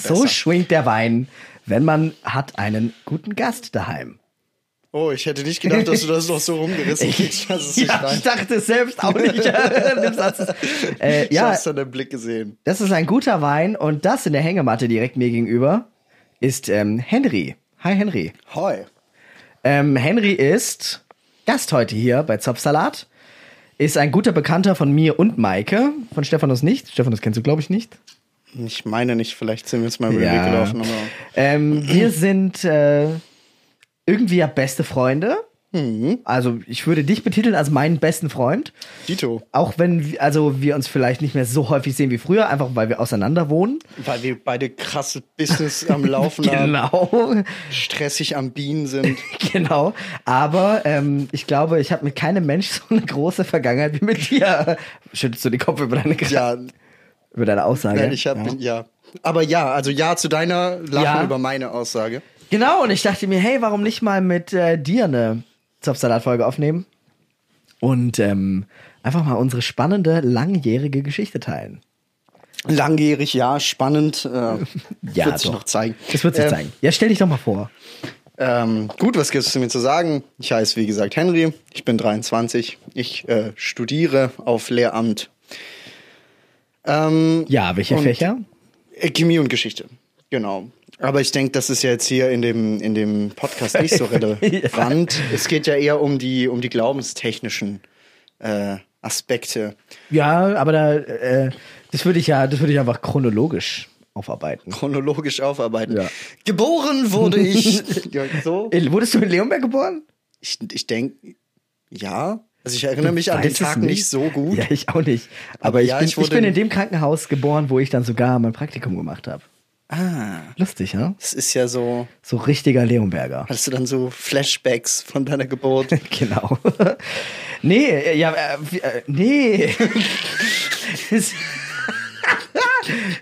So besser. schwingt der Wein, wenn man hat einen guten Gast daheim. Oh, ich hätte nicht gedacht, dass du das noch so rumgerissen kriegst. nicht Ja, rein- ich dachte es selbst auch nicht. Äh, Ich ja, hab's an deinem Blick gesehen. das ist ein guter Wein und das in der Hängematte direkt mir gegenüber ist ähm, Henry. Hi Henry. Hoi. Ähm, Henry ist Gast heute hier bei Zopfsalat. Ist ein guter Bekannter von mir und Maike. Von Stephanus nicht. Stephanus kennst du, glaube ich, nicht. Ich meine nicht, vielleicht sind wir jetzt mal über den Ja. Weg gelaufen, aber. Ähm, wir sind äh, irgendwie ja beste Freunde. Also ich würde dich betiteln als meinen besten Freund. Dito. Auch wenn wir, also wir uns vielleicht nicht mehr so häufig sehen wie früher, einfach weil wir auseinander wohnen. Weil wir beide krasse Business am Laufen haben, Genau. stressig am Bienen sind. Genau. Aber ähm, ich glaube, ich habe mit keinem Mensch so eine große Vergangenheit wie mit dir. Schüttelst du den Kopf über deine, Ja, über deine Aussage? nein, ich hab, ja. ja. Aber ja, also ja zu deiner Lachen Ja. über meine Aussage. Genau, und ich dachte mir, hey, warum nicht mal mit äh, dir eine Zopfsalat-Folge aufnehmen? Und ähm, einfach mal unsere spannende, langjährige Geschichte teilen. Langjährig, ja, spannend. Äh, Ja, wird sich noch zeigen. Das wird sich Ähm, zeigen. Ja, stell dich doch mal vor. Ähm, gut, was gibt's mir zu sagen? Ich heiße, wie gesagt, Henry. Ich bin 23. Ich äh, studiere auf Lehramt. Ähm, Ja, welche Fächer? äh, Chemie und Geschichte. Genau. Aber ich denke, das ist ja jetzt hier in dem, in dem Podcast nicht so relevant. Es geht ja eher um die, um die glaubenstechnischen äh, Aspekte. Ja, aber da, äh, das würde ich ja, das würde ich einfach chronologisch aufarbeiten. Chronologisch aufarbeiten. Ja. Geboren wurde ich. ja, so. Äh, Wurdest du in Leonberg geboren? Ich, ich denke, ja. Also ich erinnere mich an den Tag nicht. so gut. Ja, ich auch nicht. Aber, ich, ja, bin, ich ich, bin in- dem Krankenhaus geboren, wo ich dann sogar mein Praktikum gemacht habe. Ah, Lustig, ja? das ist ja so. So richtiger Leonberger. Hattest du dann so Flashbacks von deiner Geburt? Genau. nee, äh, ja, äh, äh, nee.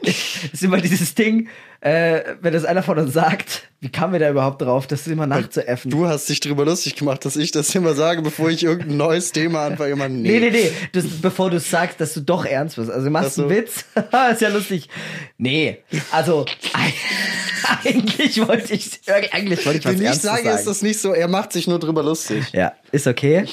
es ist immer dieses Ding, äh, wenn das einer von uns sagt, wie kamen wir da überhaupt drauf, das immer nachzuäffen? Du hast dich drüber lustig gemacht, dass ich das immer sage, bevor ich irgendein neues Thema anfange. Immer, Nee, nee, nee, das, bevor du sagst, dass du doch ernst bist. Also du machst Ach so. einen Witz, ist ja lustig. Nee, also eigentlich wollte ich, eigentlich wollte ich was Wenn ich sage, sagen. ist das nicht so, er macht sich nur drüber lustig. ja, ist okay.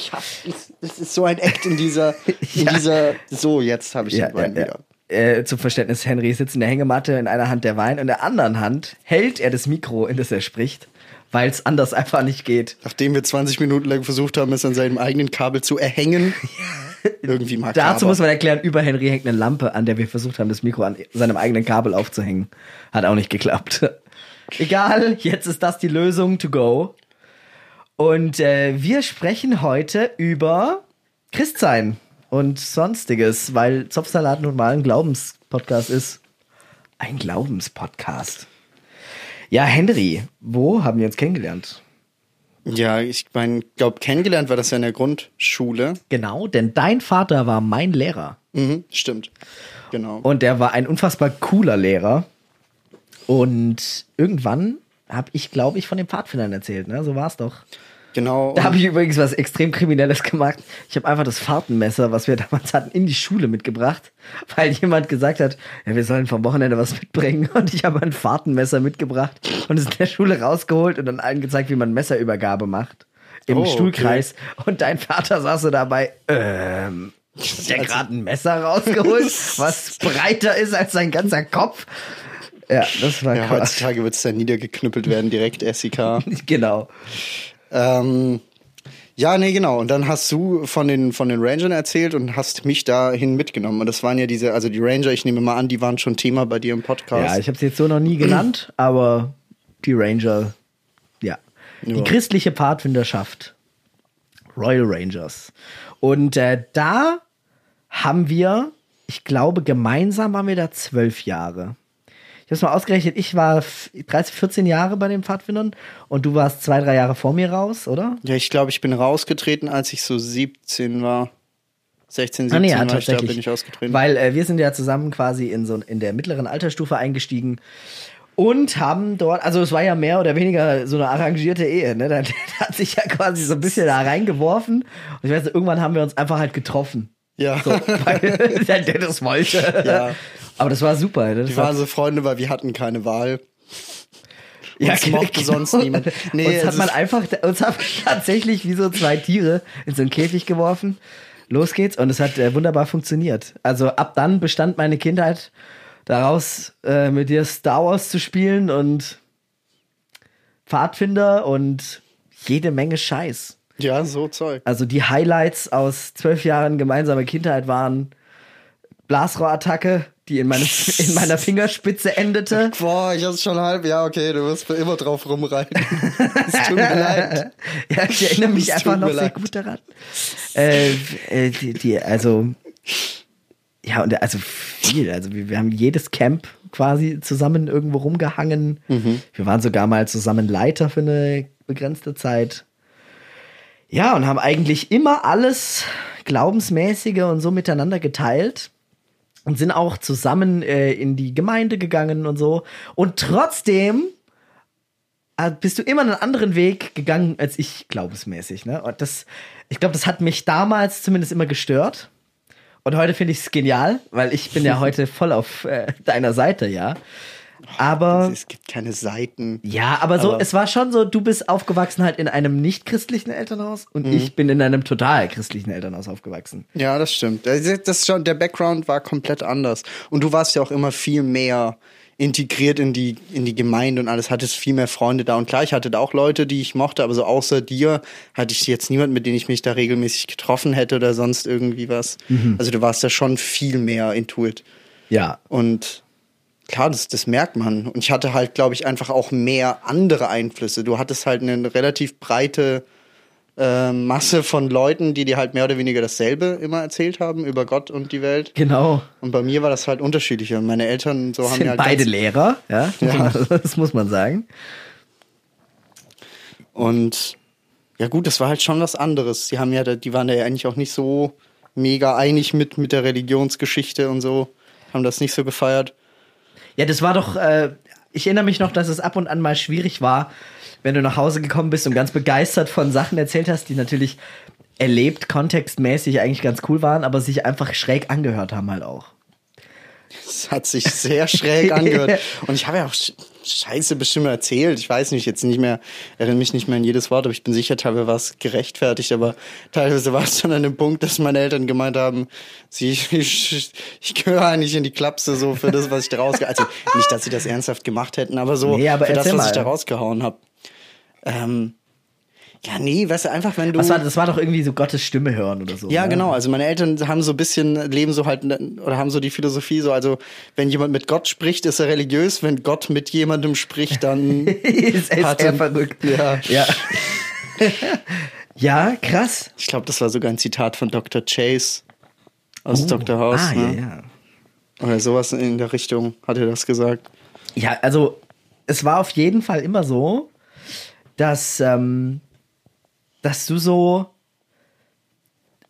Das ist so ein Act in dieser, in Ja. dieser, so, jetzt habe ich Ja, den Wein ja, wieder. Äh, zum Verständnis, Henry sitzt in der Hängematte, in einer Hand der Wein, und in der anderen Hand hält er das Mikro, in das er spricht, weil es anders einfach nicht geht. Nachdem wir 20 Minuten lang versucht haben, es an seinem eigenen Kabel zu erhängen. Irgendwie makaber. Dazu muss man erklären, über Henry hängt eine Lampe, an der wir versucht haben, das Mikro an seinem eigenen Kabel aufzuhängen. Hat auch nicht geklappt. Egal, jetzt ist das die Lösung to go. Und äh, wir sprechen heute über Christsein und sonstiges, weil Zopfsalat nun mal ein Glaubenspodcast ist. Ein Glaubenspodcast. Ja, Henry, wo haben wir uns kennengelernt? Ja, ich mein, glaube, kennengelernt war das ja in der Grundschule. Genau, denn dein Vater war mein Lehrer. Mhm, stimmt. Genau. Und der war ein unfassbar cooler Lehrer. Und irgendwann habe ich, glaube ich, von den Pfadfindern erzählt, ne? So war es doch. Genau. Da habe ich übrigens was extrem Kriminelles gemacht. Ich habe einfach das Fahrtenmesser, was wir damals hatten, in die Schule mitgebracht, weil jemand gesagt hat, ja, wir sollen vom Wochenende was mitbringen. Und ich habe ein Fahrtenmesser mitgebracht und es in der Schule rausgeholt und dann allen gezeigt, wie man Messerübergabe macht. Im Oh, Stuhlkreis. Und dein Vater saß so dabei, ähm, hat der gerade ein Messer rausgeholt, was breiter ist als sein ganzer Kopf. Ja, das war ja, krass. heutzutage wird es dann niedergeknüppelt werden, direkt SIK. Genau. Ähm, ja, nee, genau. Und dann hast du von den, von den Rangern erzählt und hast mich dahin mitgenommen. Und das waren ja diese, also die Ranger, ich nehme mal an, die waren schon Thema bei dir im Podcast. Ja, ich habe sie jetzt so noch nie genannt, aber die Ranger, ja. Die Ja. christliche Pfadfinderschaft. Royal Rangers. Und äh, da haben wir, ich glaube, gemeinsam waren wir da zwölf Jahre. Ich habe es mal ausgerechnet, ich war f- 13, 14 Jahre bei den Pfadfindern und du warst zwei, drei Jahre vor mir raus, oder? Ja, ich glaube, ich bin rausgetreten, als ich so 17 war. 16, 17 Ah, nee, ja, war ich da, bin ich ausgetreten. Weil äh, wir sind ja zusammen quasi in so in der mittleren Altersstufe eingestiegen und haben dort, also es war ja mehr oder weniger so eine arrangierte Ehe, ne? Da, da hat sich ja quasi so ein bisschen da reingeworfen. Und ich weiß nicht, irgendwann haben wir uns einfach halt getroffen. ja. So, weil der Dennis wollte. Ja. Aber das war super. ne? Das Die war- waren so Freunde, weil wir hatten keine Wahl. Ja, Uns mochte genau. sonst niemand. Nee, uns hat man einfach, uns hat tatsächlich wie so zwei Tiere in so einen Käfig geworfen. Los geht's und es hat äh, wunderbar funktioniert. Also ab dann bestand meine Kindheit daraus, äh, mit dir Star Wars zu spielen und Pfadfinder und jede Menge Scheiß. Ja, so Zeug. Also die Highlights aus zwölf Jahren gemeinsame Kindheit waren Blasrohrattacke, die in, meinem, in meiner Fingerspitze endete. Boah, ich hab's schon halb. Ja, okay, du wirst immer drauf rumreiten. Es tut mir leid. Ja, ich erinnere mich Es einfach noch sehr leid. gut daran. Äh, äh, die, die, also, ja, und also viel. Also, wir, wir haben jedes Camp quasi zusammen irgendwo rumgehangen. Mhm. Wir waren sogar mal zusammen Leiter für eine begrenzte Zeit. Ja, und haben eigentlich immer alles Glaubensmäßige und so miteinander geteilt und sind auch zusammen äh, in die Gemeinde gegangen und so. Und trotzdem äh, bist du immer einen anderen Weg gegangen als ich, glaubensmäßig. Ne? Und das, ich glaube, das hat mich damals zumindest immer gestört. Und heute finde ich es genial, weil ich bin ja heute voll auf äh, deiner Seite, ja. Aber Es gibt keine Seiten. ja, aber so, Aber- es war schon so, du bist aufgewachsen halt in einem nicht christlichen Elternhaus und ich bin in einem total christlichen Elternhaus aufgewachsen. Ja, das stimmt. Das ist schon, der Background war komplett anders. Und du warst ja auch immer viel mehr integriert in die, in die Gemeinde und alles, hattest viel mehr Freunde da. Und klar, ich hatte da auch Leute, die ich mochte, aber so außer dir hatte ich jetzt niemanden, mit dem ich mich da regelmäßig getroffen hätte oder sonst irgendwie was. Also du warst da schon viel mehr intuit. Ja. Und klar, das, das merkt man. Und ich hatte halt, glaube ich, einfach auch mehr andere Einflüsse. Du hattest halt eine relativ breite äh, Masse von Leuten, die dir halt mehr oder weniger dasselbe immer erzählt haben über Gott und die Welt. Genau. Und bei mir war das halt unterschiedlicher. Meine Eltern so haben Sind mir halt beide Lehrer, ja? Ja. Das muss man sagen. Und ja gut, das war halt schon was anderes. Die haben ja, die waren ja eigentlich auch nicht so mega einig mit mit der Religionsgeschichte und so, haben das nicht so gefeiert. Ja, das war doch, äh, ich erinnere mich noch, dass es ab und an mal schwierig war, wenn du nach Hause gekommen bist und ganz begeistert von Sachen erzählt hast, die natürlich erlebt, kontextmäßig eigentlich ganz cool waren, aber sich einfach schräg angehört haben halt auch. Es hat sich sehr schräg angehört. Und ich habe ja auch Scheiße bestimmt erzählt. Ich weiß nicht, jetzt nicht mehr, erinnere mich nicht mehr an jedes Wort, aber ich bin sicher, teilweise war es gerechtfertigt, aber teilweise war es schon an dem Punkt, dass meine Eltern gemeint haben, sie, ich, ich gehöre eigentlich in die Klapse so für das, was ich da rausgehauen Also nicht, dass sie das ernsthaft gemacht hätten, aber so Nee, aber für das, was ich mal. da rausgehauen habe. Ähm, ja, nee, weißt du, einfach wenn du. Was war, das war doch irgendwie so Gottes Stimme hören oder so. Ja, ne? genau. Also meine Eltern haben so ein bisschen, leben so halt, oder haben so die Philosophie so, also wenn jemand mit Gott spricht, ist er religiös. Wenn Gott mit jemandem spricht, dann ist, er er- verrückt. Ja. Ja, ja krass. Ich glaube, das war sogar ein Zitat von Dr. Chase aus Oh. Dr. House. Ah, ne? ja, ja. Oder sowas in der Richtung hat er das gesagt. Ja, also es war auf jeden Fall immer so, dass, ähm, dass du so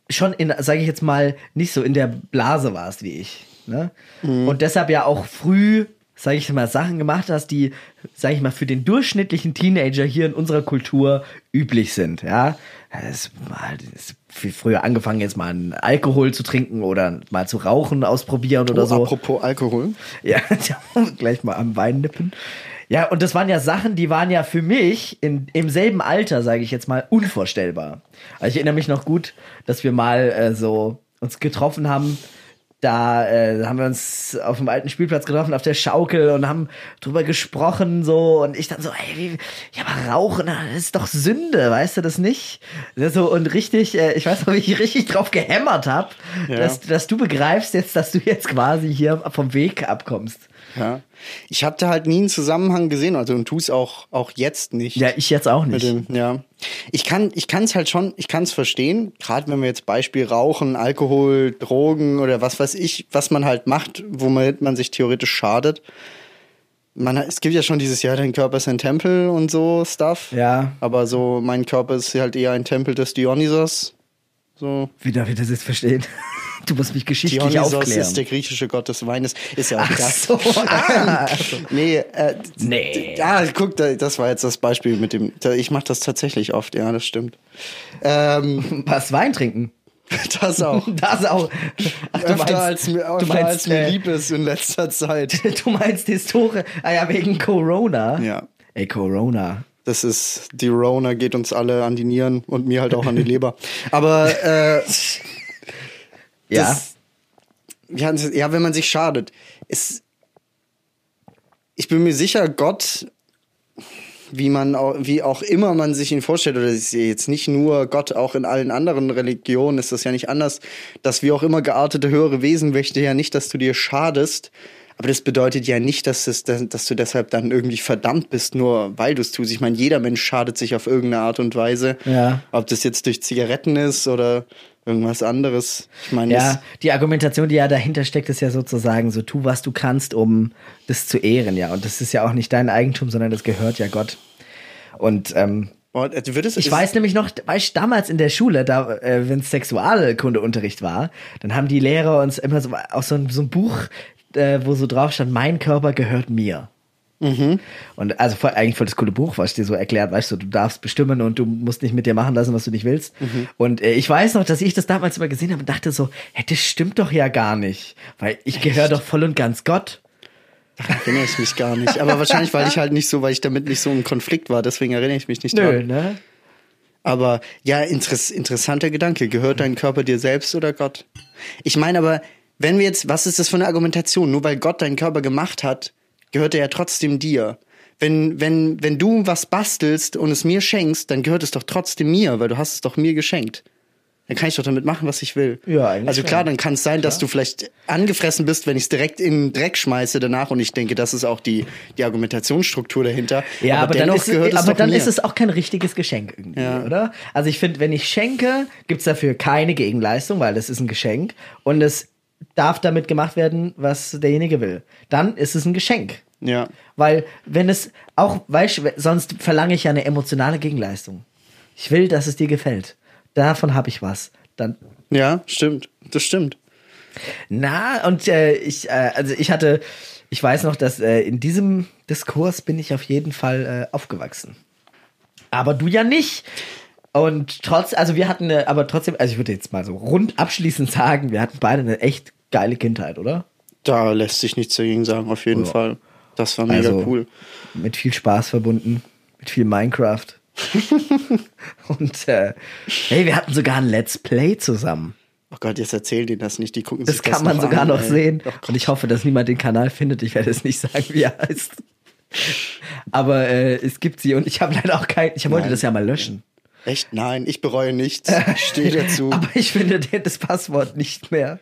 schon in, sage ich jetzt mal, nicht so in der Blase warst wie ich. Ne? Und deshalb ja auch früh, sage ich mal, Sachen gemacht hast, die, sage ich mal, für den durchschnittlichen Teenager hier in unserer Kultur üblich sind. Ja, es mal es viel früher angefangen jetzt mal einen Alkohol zu trinken oder mal zu rauchen ausprobieren oder Oh, so. Apropos Alkohol. Ja, gleich mal am Wein nippen. Ja, und das waren ja Sachen, die waren ja für mich in, im selben Alter, sage ich jetzt mal, unvorstellbar. Also ich erinnere mich noch gut, dass wir mal äh, so uns getroffen haben. Da äh, haben wir uns auf dem alten Spielplatz getroffen, auf der Schaukel und haben drüber gesprochen so und ich dann so, ey, wie, ja, aber Rauchen, das ist doch Sünde, weißt du das nicht? So und richtig, äh, ich weiß noch, wie ich richtig drauf gehämmert habe, Ja. dass, dass du begreifst jetzt, dass du jetzt quasi hier vom Weg abkommst. Ja. Ich habe da halt nie einen Zusammenhang gesehen, also und tu es auch, auch jetzt nicht. Ja, ich jetzt auch nicht. dem, ja. Ich kann, ich kann es halt schon, ich kann es verstehen, gerade wenn wir jetzt Beispiel Rauchen, Alkohol, Drogen oder was weiß ich, was man halt macht, womit man sich theoretisch schadet. Man, es gibt ja schon dieses Jahr, dein Körper ist ein Tempel und so Stuff. Ja. Aber so, mein Körper ist halt eher ein Tempel des Dionysos. So. Wie darf ich das jetzt verstehen? Du musst mich geschichtlich Dionysos aufklären. ist der griechische Gott des Weines. Ist ja auch Ach so, ah. Nee, äh, Nee. Ja, guck, da- das war jetzt das Beispiel mit dem. Ich mache das tatsächlich oft, ja, das stimmt. Ähm, Was Wein trinken? Das auch. Das auch. Ach, du Öfter meinst, als, mir- öfter du meinst, als mir äh, lieb ist in letzter Zeit. du meinst Historie. Ah ja, wegen Corona. Ja. Ey, Corona. Das ist, die Rona geht uns alle an die Nieren und mir halt auch an die Leber. Aber äh, Ja. Das- ja, wenn man sich schadet. Es, ich bin mir sicher, Gott, wie man auch, wie auch immer man sich ihn vorstellt, oder ist ja jetzt nicht nur Gott, auch in allen anderen Religionen ist das ja nicht anders, dass wie auch immer geartete höhere Wesen möchte ja nicht, dass du dir schadest. Aber das bedeutet ja nicht, dass, es, dass, dass du deshalb dann irgendwie verdammt bist, nur weil du es tust. Ich meine, jeder Mensch schadet sich auf irgendeine Art und Weise. Ja. Ob das jetzt durch Zigaretten ist oder irgendwas anderes. Ich meine, Ja, die Argumentation, die ja dahinter steckt, ist ja sozusagen so, tu, was du kannst, um das zu ehren, ja. Und das ist ja auch nicht dein Eigentum, sondern das gehört ja Gott. Und ähm, Boah, also wird es, ich weiß nämlich noch, weißt, damals in der Schule, da, äh, wenn es Sexualkundeunterricht war, dann haben die Lehrer uns immer so aus so ein, so ein Buch, äh, wo so drauf stand, mein Körper gehört mir. Und also voll, eigentlich voll das coole Buch, was dir so erklärt, weißt du, du darfst bestimmen und du musst nicht mit dir machen lassen, was du nicht willst. Und äh, ich weiß noch, dass ich das damals immer gesehen habe und dachte so, hey, das stimmt doch ja gar nicht, weil ich gehöre doch voll und ganz Gott. erinnere ich mich gar nicht. Aber wahrscheinlich, weil ich halt nicht so, weil ich damit nicht so im Konflikt war, deswegen erinnere ich mich nicht Nö, dran. ne? Aber ja, interess interessanter Gedanke. Gehört dein Körper dir selbst oder Gott? Ich meine aber, wenn wir jetzt, was ist das für eine Argumentation? Nur weil Gott deinen Körper gemacht hat, gehört er ja trotzdem dir. Wenn, wenn, wenn du was bastelst und es mir schenkst, dann gehört es doch trotzdem mir, weil du hast es doch mir geschenkt. Dann kann ich doch damit machen, was ich will. Ja, eigentlich Also klar, dann kann es sein, dass du vielleicht angefressen bist, wenn ich es direkt in den Dreck schmeiße danach. Und ich denke, das ist auch die, die Argumentationsstruktur dahinter. Ja, aber, dann, dennoch ist, es, gehört es aber dann mir. ist es auch kein richtiges Geschenk irgendwie, Ja. oder? Also ich finde, wenn ich schenke, gibt's dafür keine Gegenleistung, weil das ist ein Geschenk und es darf damit gemacht werden, was derjenige will. Dann ist es ein Geschenk. Ja. Weil wenn es auch, weißt sonst verlange ich ja eine emotionale Gegenleistung. Ich will, dass es dir gefällt. Davon habe ich was. Dann Ja, stimmt. Das stimmt. na, und äh, ich, äh, also ich hatte, ich weiß noch, dass äh, in diesem Diskurs bin ich auf jeden Fall äh, aufgewachsen. Aber du ja nicht. Und trotz, also wir hatten, eine, aber trotzdem, also ich würde jetzt mal so rund abschließend sagen, wir hatten beide eine echt geile Kindheit, oder? Da lässt sich nichts dagegen sagen, auf jeden Ja. Fall. Das war mega Also, cool. Mit viel Spaß verbunden, mit viel Minecraft. und äh, hey, wir hatten sogar ein Let's Play zusammen. Oh Gott, jetzt erzähl dir das nicht. Die gucken Das sich kann das man noch sogar an, noch ey. sehen. Oh. Und ich hoffe, dass niemand den Kanal findet. Ich werde es nicht sagen, wie er heißt. Aber äh, es gibt sie und ich habe leider auch kein. Ich wollte das ja mal löschen. Echt? Nein, ich bereue nichts. Ich stehe dazu. Aber ich finde das Passwort nicht mehr.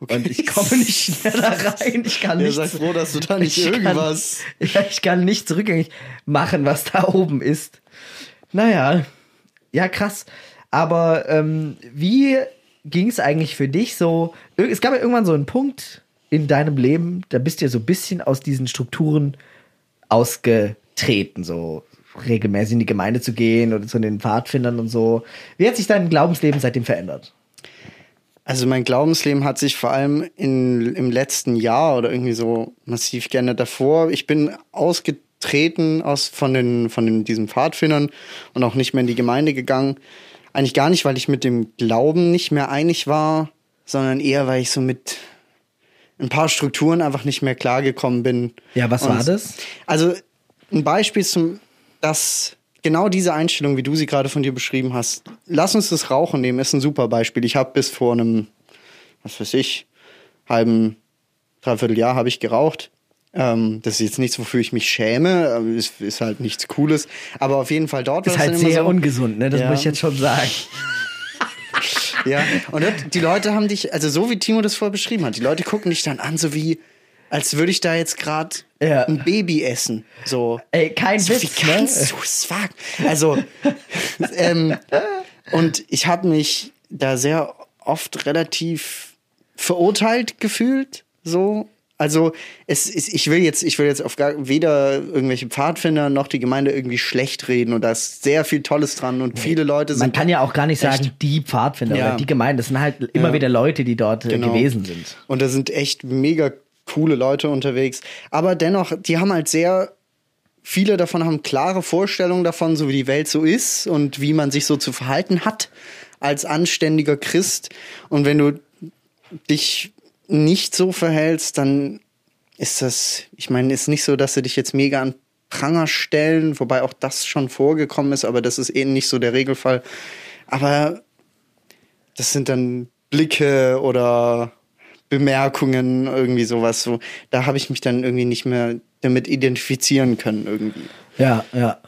Und ich komme nicht mehr da rein. Ich kann Ja, nicht. sei froh, dass du da nicht ich irgendwas- Kann, ja, ich kann nicht zurückgängig machen, was da oben ist. Naja, ja, krass. Aber ähm, wie ging es eigentlich für dich so? Es gab ja irgendwann so einen Punkt in deinem Leben, da bist du ja so ein bisschen aus diesen Strukturen ausgetreten, so regelmäßig in die Gemeinde zu gehen oder zu den Pfadfindern und so. Wie hat sich dein Glaubensleben seitdem verändert? Also mein Glaubensleben hat sich vor allem in, im letzten Jahr oder irgendwie so massiv geändert davor. Ich bin ausgetreten aus von den von den, diesen Pfadfindern und auch nicht mehr in die Gemeinde gegangen. Eigentlich gar nicht, weil ich mit dem Glauben nicht mehr einig war, sondern eher, weil ich so mit ein paar Strukturen einfach nicht mehr klargekommen bin. Ja, was Und- war das? Also ein Beispiel zum, dass genau diese Einstellung, wie du sie gerade von dir beschrieben hast, lass uns das Rauchen nehmen, ist ein super Beispiel. Ich habe bis vor einem, was weiß ich, halben, dreiviertel Jahr habe ich geraucht. Ähm, das ist jetzt nichts, wofür ich mich schäme, ähm, ist, ist halt nichts Cooles. Aber auf jeden Fall dort war Ist es halt sehr so, ungesund, ne? Das Ja. muss ich jetzt schon sagen. Ja, und die Leute haben dich, also so wie Timo das vorher beschrieben hat, die Leute gucken dich dann an, so wie, als würde ich da jetzt gerade Ja. ein Baby essen. So. Ey, kein so, Witz, wie ne? kannst du es wagen? Also, ähm, und ich habe mich da sehr oft relativ verurteilt gefühlt, so. Also, es ist, ich will jetzt, ich will jetzt auf gar, weder irgendwelche Pfadfinder noch die Gemeinde irgendwie schlecht reden und da ist sehr viel Tolles dran und viele Leute sind. Man kann ja auch gar nicht sagen, die Pfadfinder Ja. oder die Gemeinde. Das sind halt immer Ja. wieder Leute, die dort äh, Genau. gewesen sind. Und da sind echt mega coole Leute unterwegs. Aber dennoch, die haben halt sehr viele davon haben klare Vorstellungen davon, so wie die Welt so ist und wie man sich so zu verhalten hat als anständiger Christ. Und wenn du dich nicht so verhältst, dann ist das, ich meine, ist nicht so, dass sie dich jetzt mega an Pranger stellen, wobei auch das schon vorgekommen ist, aber das ist eben nicht so der Regelfall. Aber das sind dann Blicke oder Bemerkungen, irgendwie sowas. So, da habe ich mich dann irgendwie nicht mehr damit identifizieren können irgendwie. Ja, ja.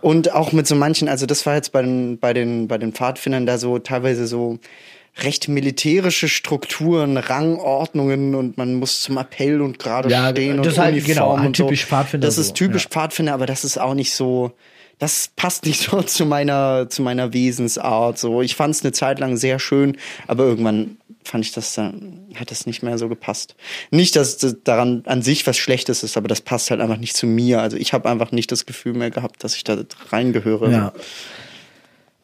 Und auch mit so manchen, also das war jetzt bei den, bei den, bei den Pfadfindern da so teilweise so recht militärische Strukturen, Rangordnungen und man muss zum Appell und gerade Ja, stehen das und ist halt, Uniform genau, halt und so. typisch Pfadfinder Das ist typisch ja. Pfadfinder, aber das ist auch nicht so, das passt nicht so zu meiner, zu meiner Wesensart. So, ich fand es eine Zeit lang sehr schön, aber irgendwann fand ich das dann, hat das nicht mehr so gepasst. Nicht, dass das daran an sich was Schlechtes ist, aber das passt halt einfach nicht zu mir. Also ich habe einfach nicht das Gefühl mehr gehabt, dass ich da reingehöre. Ja.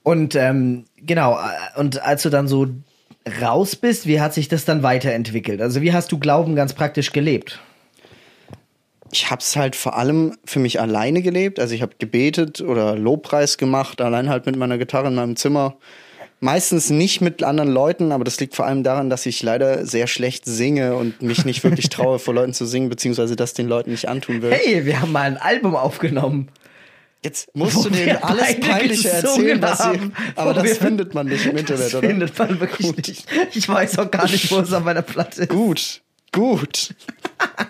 Und ähm, genau, und als du dann so raus bist, wie hat sich das dann weiterentwickelt? Also wie hast du Glauben ganz praktisch gelebt? ich habe es halt vor allem für mich alleine gelebt. Also ich habe gebetet oder Lobpreis gemacht, allein halt mit meiner Gitarre in meinem Zimmer. Meistens nicht mit anderen Leuten, aber das liegt vor allem daran, dass ich leider sehr schlecht singe und mich nicht wirklich traue, vor Leuten zu singen, beziehungsweise das den Leuten nicht antun will. Hey, wir haben mal ein Album aufgenommen. Jetzt musst Wo du denen alles Peinliche erzählen, was sie, aber das findet man nicht im Internet, das oder? findet man wirklich nicht. Ich weiß auch gar nicht, wo es auf meiner Platte ist. Gut, gut.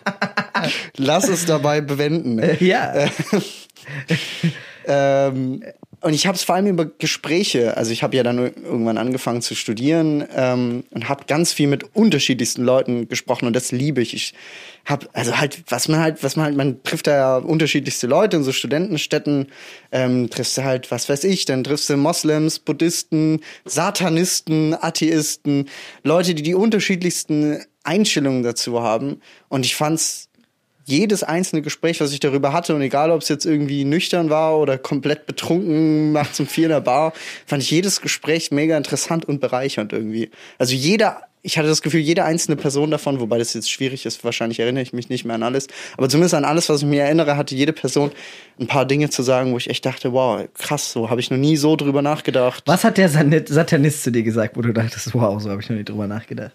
Lass es dabei bewenden. Ja. Ähm, und ich habe es vor allem über Gespräche, also ich habe ja dann irgendwann angefangen zu studieren ähm, und habe ganz viel mit unterschiedlichsten Leuten gesprochen und das liebe ich. Ich habe also halt, was man halt, was man halt, man trifft da ja unterschiedlichste Leute in so Studentenstädten, ähm, triffst du halt, was weiß ich, dann triffst du Moslems, Buddhisten, Satanisten, Atheisten, Leute, die die unterschiedlichsten Einstellungen dazu haben und ich fand's jedes einzelne Gespräch, was ich darüber hatte, und egal ob es jetzt irgendwie nüchtern war oder komplett betrunken, nachts um vier in der Bar, fand ich jedes Gespräch mega interessant und bereichernd irgendwie. Also jeder, ich hatte das Gefühl, jede einzelne Person davon, wobei das jetzt schwierig ist, wahrscheinlich erinnere ich mich nicht mehr an alles, aber zumindest an alles, was ich mir erinnere, hatte jede Person ein paar Dinge zu sagen, wo ich echt dachte, wow, krass, so habe ich noch nie so drüber nachgedacht. Was hat der Satanist zu dir gesagt, wo du dachtest, wow, so habe ich noch nie drüber nachgedacht?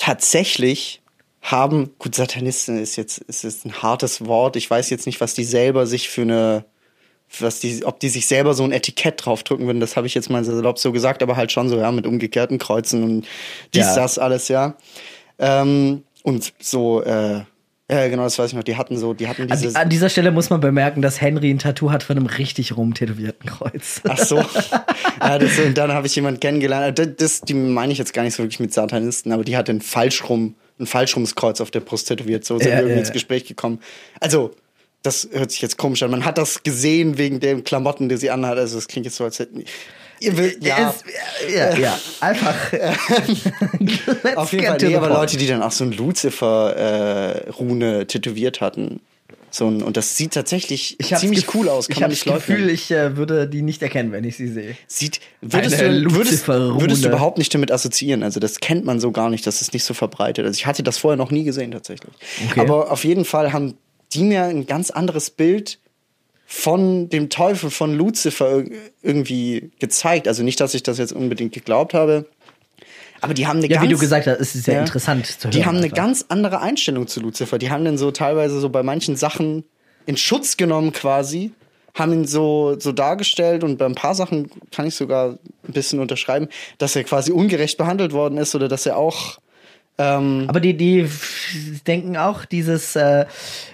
tatsächlich haben, gut, Satanisten ist jetzt, ist jetzt ein hartes Wort. Ich weiß jetzt nicht, was die selber sich für eine, was die, ob die sich selber so ein Etikett draufdrücken würden, das habe ich jetzt mal salopp so gesagt, aber halt schon so, ja, mit umgekehrten Kreuzen und dies, Ja. das, alles, ja. Ähm, und so, äh, ja, genau, das weiß ich noch, die hatten so, die hatten diese. an dieser Stelle muss man bemerken, dass Henry ein Tattoo hat von einem richtig rumtätowierten Kreuz. Ach so. ja, das, und dann habe ich jemanden kennengelernt. Das, das, die meine ich jetzt gar nicht so wirklich mit Satanisten, aber die hat ein Falschrum, ein Falschrumskreuz auf der Brust tätowiert. So sind Ja, wir irgendwie ja, ins. Gespräch gekommen. Also, das hört sich jetzt komisch an. Man hat das gesehen wegen den Klamotten, die sie anhat. Also, das klingt jetzt so, als hätten. Ihr will, ja. Es, ja, ja, einfach. Auf jeden Fall, nee, aber. Leute, die dann auch so ein Lucifer-Rune tätowiert hatten. So ein, und das sieht tatsächlich ziemlich cool aus, kann ich habe das leugnen. Gefühl, ich äh, würde die nicht erkennen, wenn ich sie sehe. Sieht, würdest, Eine du, würdest, würdest du überhaupt nicht damit assoziieren. Also das kennt man so gar nicht, das ist nicht so verbreitet. Also ich hatte das vorher noch nie gesehen tatsächlich. Okay. Aber auf jeden Fall haben die mir ein ganz anderes Bild von dem Teufel von Lucifer ir- irgendwie gezeigt. Also nicht, dass ich das jetzt unbedingt geglaubt habe. Aber die haben eine Ja, ganz, wie du gesagt hast, es ist sehr Ja. interessant zu hören. die haben eine einfach. ganz andere Einstellung zu Lucifer. Die haben den so teilweise so bei manchen Sachen in Schutz genommen quasi, haben ihn so, so dargestellt und bei ein paar Sachen kann ich sogar ein bisschen unterschreiben, dass er quasi ungerecht behandelt worden ist oder dass er auch ähm, Aber die, die denken auch, dieses äh,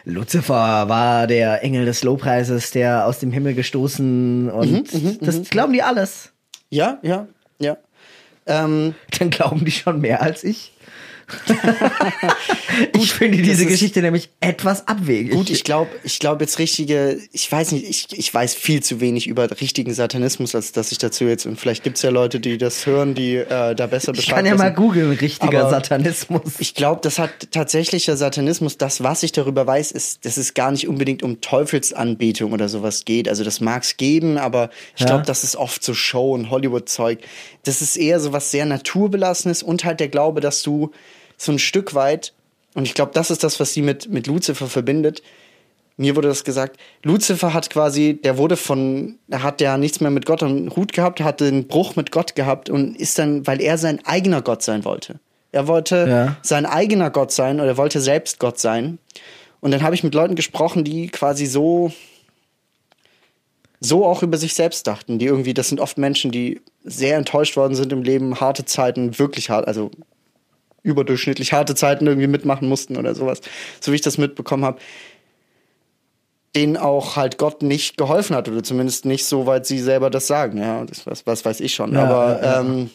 Lucifer war der Engel des Lobpreises, der aus dem Himmel gestoßen und Mhm, das glauben die alles. ja, ja, ja. Ähm, Dann glauben die schon mehr als ich. ich finde diese Geschichte nämlich etwas abwegig. Gut, ich glaube, ich glaube jetzt richtige, ich weiß nicht, ich, ich weiß viel zu wenig über richtigen Satanismus, als dass ich dazu jetzt, und vielleicht gibt's ja Leute, die das hören, die äh, da besser ich Bescheid kann ja mal wissen. googeln, richtiger Aber Satanismus. Ich glaube, das hat tatsächlicher Satanismus, das, was ich darüber weiß, ist, dass es gar nicht unbedingt um Teufelsanbetung oder sowas geht. Also das mag's geben, aber ich Ja. glaube, das ist oft so Show- und Hollywood-Zeug. Das ist eher so was sehr Naturbelassenes und halt der Glaube, dass du so ein Stück weit, und ich glaube, das ist das, was sie mit, mit Lucifer verbindet, mir wurde das gesagt, Lucifer hat quasi, der wurde von, er hat ja nichts mehr mit Gott am Hut gehabt, hatte einen Bruch mit Gott gehabt und ist dann, weil er sein eigener Gott sein wollte. Er wollte Ja. sein eigener Gott sein oder er wollte selbst Gott sein. Und dann habe ich mit Leuten gesprochen, die quasi so, so auch über sich selbst dachten, die irgendwie, das sind oft Menschen, die sehr enttäuscht worden sind im Leben, harte Zeiten, wirklich hart, also überdurchschnittlich harte Zeiten irgendwie mitmachen mussten oder sowas, so wie ich das mitbekommen habe, denen auch halt Gott nicht geholfen hat oder zumindest nicht so weit sie selber das sagen, ja, das was, was weiß ich schon, Ja, aber ja. Ähm,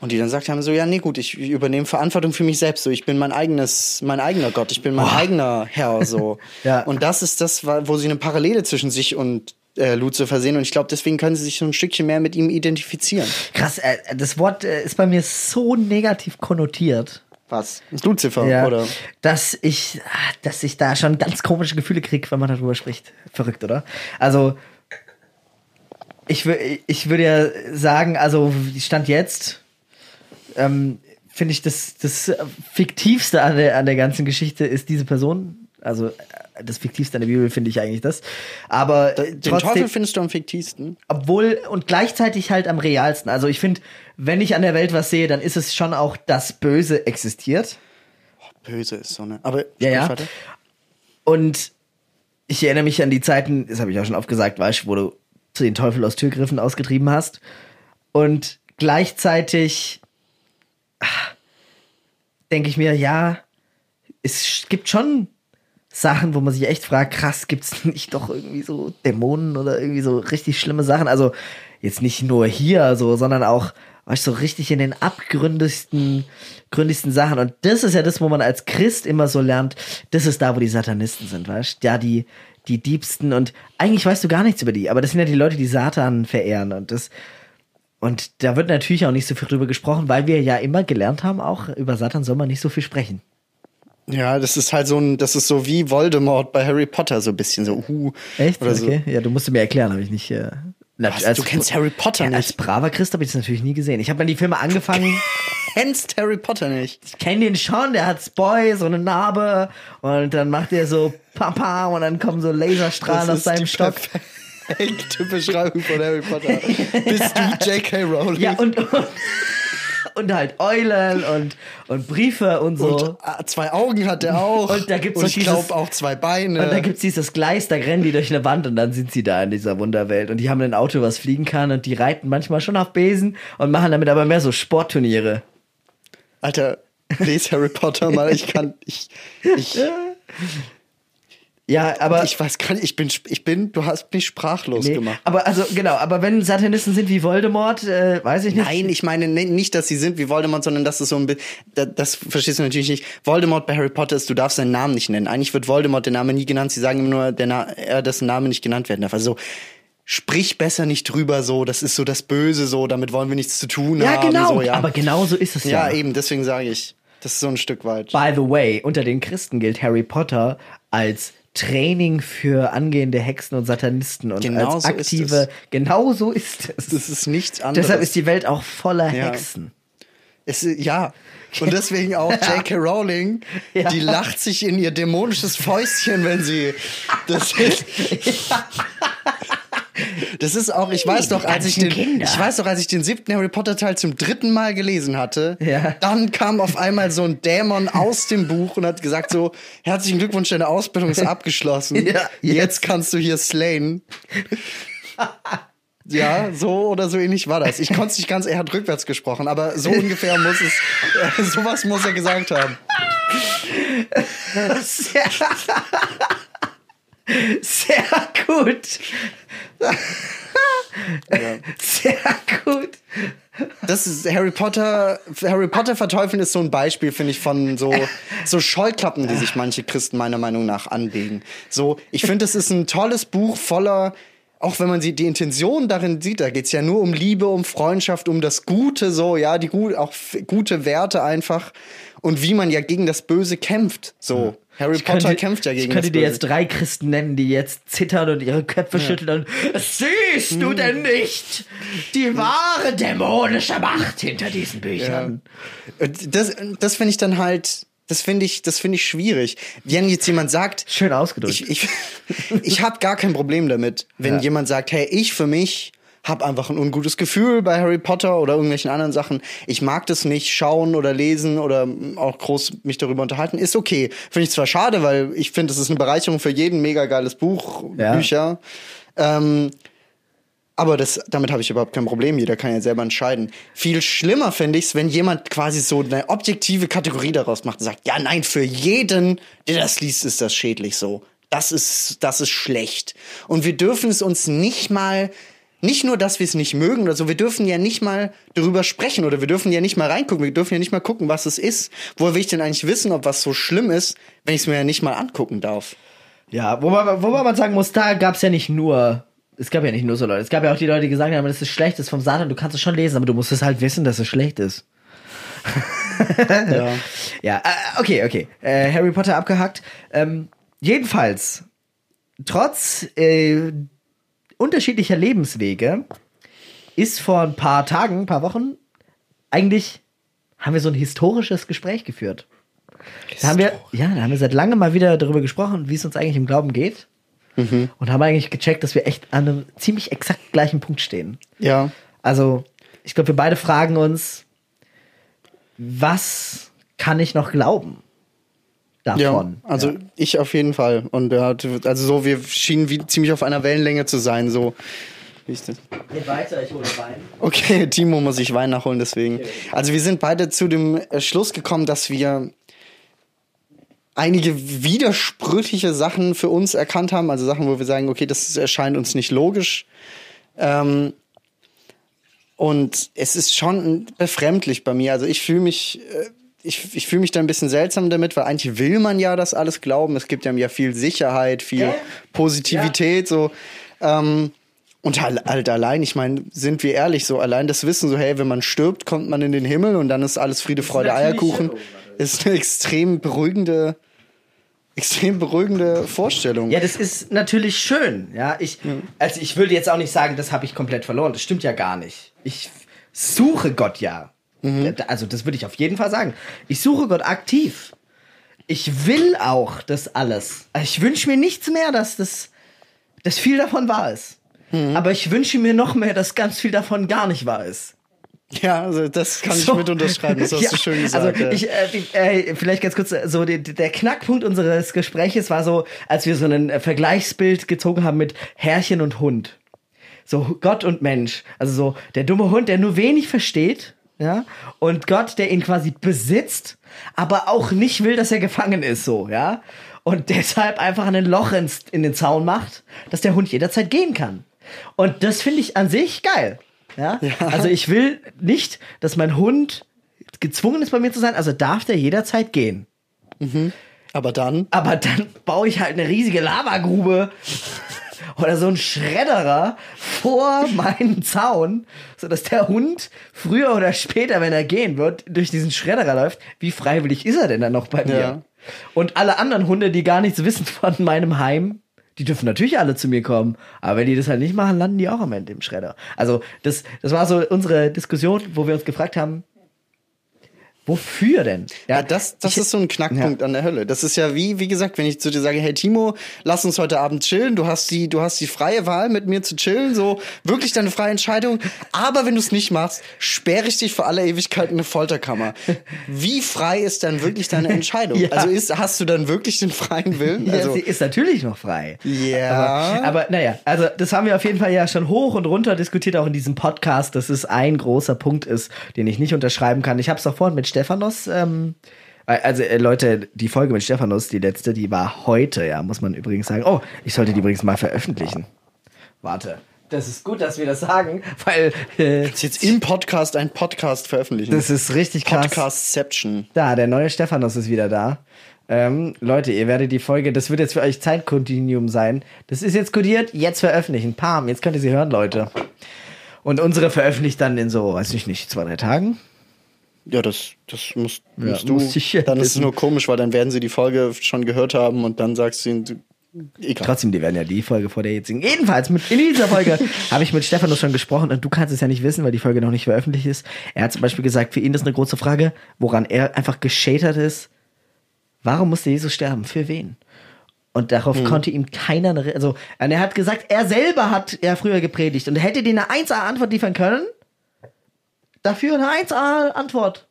und die dann sagt haben so, ja, nee, gut, ich übernehme Verantwortung für mich selbst, so, ich bin mein eigenes, mein eigener Gott, ich bin mein eigener Herr, so. Ja. Und das ist das, wo sie eine Parallele zwischen sich und äh, Lucifer sehen und ich glaube, deswegen können sie sich so ein Stückchen mehr mit ihm identifizieren. Krass, äh, das Wort äh, ist bei mir so negativ konnotiert. Was? Lucifer, Ja, oder? dass ich, ah, dass ich da schon ganz komische Gefühle kriege, wenn man darüber spricht. Verrückt, oder? Also, ich, ich würde ja sagen, also, Stand jetzt, ähm, finde ich, das, das Fiktivste an der, an der ganzen Geschichte ist diese Person. Also, äh, das Fiktivste an der Bibel finde ich eigentlich das. Aber Den trotzdem, Teufel findest du am fiktivsten. obwohl und gleichzeitig halt am realsten. Also ich finde, wenn ich an der Welt was sehe, dann ist es schon auch, dass Böse existiert. Böse ist so, ne? Aber Ja, ja. Und ich erinnere mich an die Zeiten, das habe ich auch schon oft gesagt, weißt, du, wo du zu den Teufel aus Türgriffen ausgetrieben hast. Und gleichzeitig ah, denke ich mir, ja, es gibt schon Sachen, wo man sich echt fragt, krass, gibt's nicht doch irgendwie so Dämonen oder irgendwie so richtig schlimme Sachen? Also jetzt nicht nur hier so, sondern auch, weißt so richtig in den abgründigsten, gründigsten Sachen. Und das ist ja das, wo man als Christ immer so lernt, das ist da, wo die Satanisten sind, weißt du? Ja, die, die Diebsten und eigentlich weißt du gar nichts über die, aber das sind ja die Leute, die Satan verehren und das, und da wird natürlich auch nicht so viel drüber gesprochen, weil wir ja immer gelernt haben, auch über Satan soll man nicht so viel sprechen. Ja, das ist halt so ein, das ist so wie Voldemort bei Harry Potter, so ein bisschen so, uh. Echt? Oder so. okay. Ja, du musst mir erklären, habe ich nicht. Äh, Was? Du kennst Harry Potter ja, nicht? Als braver Christ habe ich das natürlich nie gesehen. Ich habe mir die Filme angefangen. Kennst Harry Potter nicht? ich kenne den schon, der hat Boy, so eine Narbe und dann macht er so Papa und dann kommen so Laserstrahlen aus seinem Stock. perfekte Beschreibung von Harry Potter. Bist du J.K. Rowling? Ja, und, und, und halt Eulen und, und Briefe und so. Und äh, zwei Augen hat er auch. Und da gibt's und ich glaube dieses- auch zwei Beine. Und dann gibt's dieses Gleis, da rennen die durch eine Wand und dann sind sie da in dieser Wunderwelt. Und die haben ein Auto, was fliegen kann und die reiten manchmal schon auf Besen und machen damit aber mehr so Sportturniere. Alter, les Harry Potter mal. Ich kann, ich, ich, Ja, aber. ich weiß gar nicht, ich bin, ich bin, du hast mich sprachlos nee, gemacht. aber also genau, aber wenn Satanisten sind wie Voldemort, äh, weiß ich nicht. Nein, ich meine ne- nicht, dass sie sind wie Voldemort, sondern dass es so ein bisschen, das, das verstehst du natürlich nicht. Voldemort bei Harry Potter ist, du darfst seinen Namen nicht nennen. Eigentlich wird Voldemort der Name nie genannt. Sie sagen immer nur, der Na er, dessen Name nicht genannt werden darf. Also sprich besser nicht drüber so. Das ist so das Böse so. Damit wollen wir nichts zu tun ja, haben. genau. So, ja. Aber genau so ist es ja. ja, eben. Deswegen sage ich, das ist so ein Stück weit. By the way, unter den Christen gilt Harry Potter als Training für angehende Hexen und Satanisten und Genau als so aktive. es. genau so ist es. Das ist nichts anderes. Deshalb ist die Welt auch voller Ja. Hexen. Es, ja. Und deswegen auch J.K. Rowling, Ja. die lacht sich in ihr dämonisches Fäustchen, wenn sie. Das ist, das ist auch, ich weiß doch, als ich den, Kinder. ich weiß doch, als ich den siebten Harry Potter Teil zum dritten Mal gelesen hatte, Ja. dann kam auf einmal so ein Dämon aus dem Buch und hat gesagt so, herzlichen Glückwunsch, deine Ausbildung ist abgeschlossen. Ja, jetzt. jetzt. kannst du hier slayen. Ja, so oder so ähnlich war das. Ich konnte es nicht ganz, er hat rückwärts gesprochen, aber so ungefähr muss es, sowas muss er gesagt haben. Sehr, gut. Sehr gut. Das ist Harry Potter, Harry Potter verteufeln ist so ein Beispiel, finde ich, von so, so Scheuklappen, die sich manche Christen meiner Meinung nach anlegen. So, ich finde, es ist ein tolles Buch voller, auch wenn man sie, die Intention darin sieht, da geht's ja nur um Liebe, um Freundschaft, um das Gute, so, ja, die gut, auch gute Werte einfach und wie man ja gegen das Böse kämpft. So, Harry Ich Potter könnte- kämpft ja gegen Ich könnte dir jetzt drei Christen nennen, die jetzt zittern und ihre Köpfe schütteln und siehst Hm. du denn nicht die wahre dämonische Macht hinter diesen Büchern? Und Das, das finde ich dann halt Das finde ich, das finde ich schwierig. Wenn jetzt jemand sagt, Schön ausgedrückt. ich, ich, ich habe gar kein Problem damit, wenn Ja. jemand sagt, hey, ich für mich habe einfach ein ungutes Gefühl bei Harry Potter oder irgendwelchen anderen Sachen. Ich mag das nicht schauen oder lesen oder auch groß mich darüber unterhalten. Ist okay. Finde ich zwar schade, weil ich finde, es ist eine Bereicherung für jeden. Mega geiles Buch, Ja. Bücher. Ähm, aber das, damit habe ich überhaupt kein Problem. Jeder kann ja selber entscheiden. Viel schlimmer finde ich es, wenn jemand quasi so eine objektive Kategorie daraus macht und sagt, ja, nein, für jeden, der das liest, ist das schädlich so. Das ist, das ist schlecht. Und wir dürfen es uns nicht mal, nicht nur, dass wir es nicht mögen oder so, wir dürfen ja nicht mal darüber sprechen oder wir dürfen ja nicht mal reingucken, wir dürfen ja nicht mal gucken, was es ist. Woher will ich denn eigentlich wissen, ob was so schlimm ist, wenn ich es mir ja nicht mal angucken darf? Ja, wobei, wobei man sagen muss, da gab es ja nicht nur, es gab ja nicht nur so Leute. Es gab ja auch die Leute, die gesagt haben, das ist schlecht, das ist vom Satan, du kannst es schon lesen, aber du musst es halt wissen, dass es schlecht ist. Ja. Ja, äh, okay, okay. Äh, Harry Potter abgehackt. Ähm, jedenfalls, trotz äh, unterschiedlicher Lebenswege, ist vor ein paar Tagen, ein paar Wochen, eigentlich haben wir so ein historisches Gespräch geführt. Da haben wir, ja, da haben wir seit langem mal wieder darüber gesprochen, wie es uns eigentlich im Glauben geht. Und haben eigentlich gecheckt, dass wir echt an einem ziemlich exakt gleichen Punkt stehen. Ja. Also, ich glaube, wir beide fragen uns, was kann ich noch glauben davon? Ja, also Ja. ich auf jeden Fall. Und er hat, also so, wir schienen wie ziemlich auf einer Wellenlänge zu sein. So. Wie ist das? Geht weiter, ich hole Wein. Okay, Timo muss sich Wein nachholen, deswegen. Also wir sind beide zu dem äh, Schluss gekommen, dass wir einige widersprüchliche Sachen für uns erkannt haben. Also Sachen, wo wir sagen, okay, das erscheint uns nicht logisch. Ähm, und es ist schon befremdlich bei mir. Also ich fühle mich, äh, ich, ich fühle mich da ein bisschen seltsam damit, weil eigentlich will man ja das alles glauben. Es gibt einem ja viel Sicherheit, viel Ja. Positivität, so. Ähm, und halt, allein, ich meine, sind wir ehrlich, so allein das Wissen, so hey, wenn man stirbt, kommt man in den Himmel und dann ist alles Friede, Freude, Eierkuchen, ist eine extrem beruhigende, extrem beruhigende Vorstellung. Ja, das ist natürlich schön. Ja, ich, also ich würde jetzt auch nicht sagen, das habe ich komplett verloren. Das stimmt ja gar nicht. Ich suche Gott ja. Also das würde ich auf jeden Fall sagen. Ich suche Gott aktiv. Ich will auch das alles. Ich wünsche mir nichts mehr, dass das, dass viel davon wahr ist. Aber ich wünsche mir noch mehr, dass ganz viel davon gar nicht wahr ist. Ja, also das kann So. ich mit unterschreiben, das hast Ja, du schön gesagt. Also ja. ich, äh, äh, vielleicht ganz kurz, äh, so die- der Knackpunkt unseres Gespräches war so, als wir so ein äh, Vergleichsbild gezogen haben mit Herrchen und Hund. So Gott und Mensch. Also so der dumme Hund, der nur wenig versteht, ja, und Gott, der ihn quasi besitzt, aber auch nicht will, dass er gefangen ist, so, ja. Und deshalb einfach ein Loch ins, in den Zaun macht, dass der Hund jederzeit gehen kann. Und das finde ich an sich geil. Ja? Also ich will nicht, dass mein Hund gezwungen ist, bei mir zu sein, also darf der jederzeit gehen. Aber dann, Aber dann baue ich halt eine riesige Lavagrube oder so einen Schredderer vor meinen Zaun, sodass der Hund früher oder später, wenn er gehen wird, durch diesen Schredderer läuft. Wie freiwillig ist er denn dann noch bei mir? Ja. Und alle anderen Hunde, die gar nichts wissen von meinem Heim, die dürfen natürlich alle zu mir kommen. Aber wenn die das halt nicht machen, landen die auch am Ende im Schredder. Also das, das war so unsere Diskussion, wo wir uns gefragt haben, wofür denn? ja, das, das ich- ist so ein Knackpunkt an der Hölle. Das ist ja wie, wie gesagt, wenn ich zu dir sage, hey Timo, lass uns heute Abend chillen, du hast die, du hast die freie Wahl, mit mir zu chillen, so wirklich deine freie Entscheidung. Aber wenn du es nicht machst, sperre ich dich für alle Ewigkeit in eine Folterkammer. Wie frei ist dann wirklich deine Entscheidung? Ja. Also ist, hast du dann wirklich den freien Willen? Ja, Also, sie ist natürlich noch frei. Ja. Aber, aber naja, also das haben wir auf jeden Fall ja schon hoch und runter diskutiert, auch in diesem Podcast, dass es ein großer Punkt ist, den ich nicht unterschreiben kann. Ich habe es auch vorhin mit Stephanos, ähm, also äh, Leute, die Folge mit Stephanos, die letzte, die war heute, ja, muss man übrigens sagen. Oh, ich sollte die übrigens mal veröffentlichen. Warte. Das ist gut, dass wir das sagen, weil äh, jetzt im Podcast ein Podcast veröffentlichen. das ist richtig krass. Podcastception. Da, der neue Stephanos ist wieder da. Ähm, Leute, ihr werdet die Folge, das wird jetzt für euch Zeitkontinuum sein. Das ist jetzt kodiert, jetzt veröffentlichen. Pam, jetzt könnt ihr sie hören, Leute. Und unsere veröffentlicht dann in so, weiß ich nicht, zwei, drei Tagen. Ja, das, das musst, Ja, musst du. muss ja dann ist es nur komisch, weil dann werden sie die Folge schon gehört haben und dann sagst du ihnen, egal. Trotzdem, die werden ja die Folge vor der jetzigen. Jedenfalls, mit, in dieser Folge habe ich mit Stephanos schon gesprochen und du kannst es ja nicht wissen, weil die Folge noch nicht veröffentlicht ist. Er hat zum Beispiel gesagt, für ihn ist eine große Frage, woran er einfach gescheitert ist, Warum musste Jesus sterben? Für wen? Und darauf konnte ihm keiner, also, und er hat gesagt, er selber hat ja früher gepredigt und hätte dir eine 1A-Antwort liefern können. Dafür eine 1A-Antwort,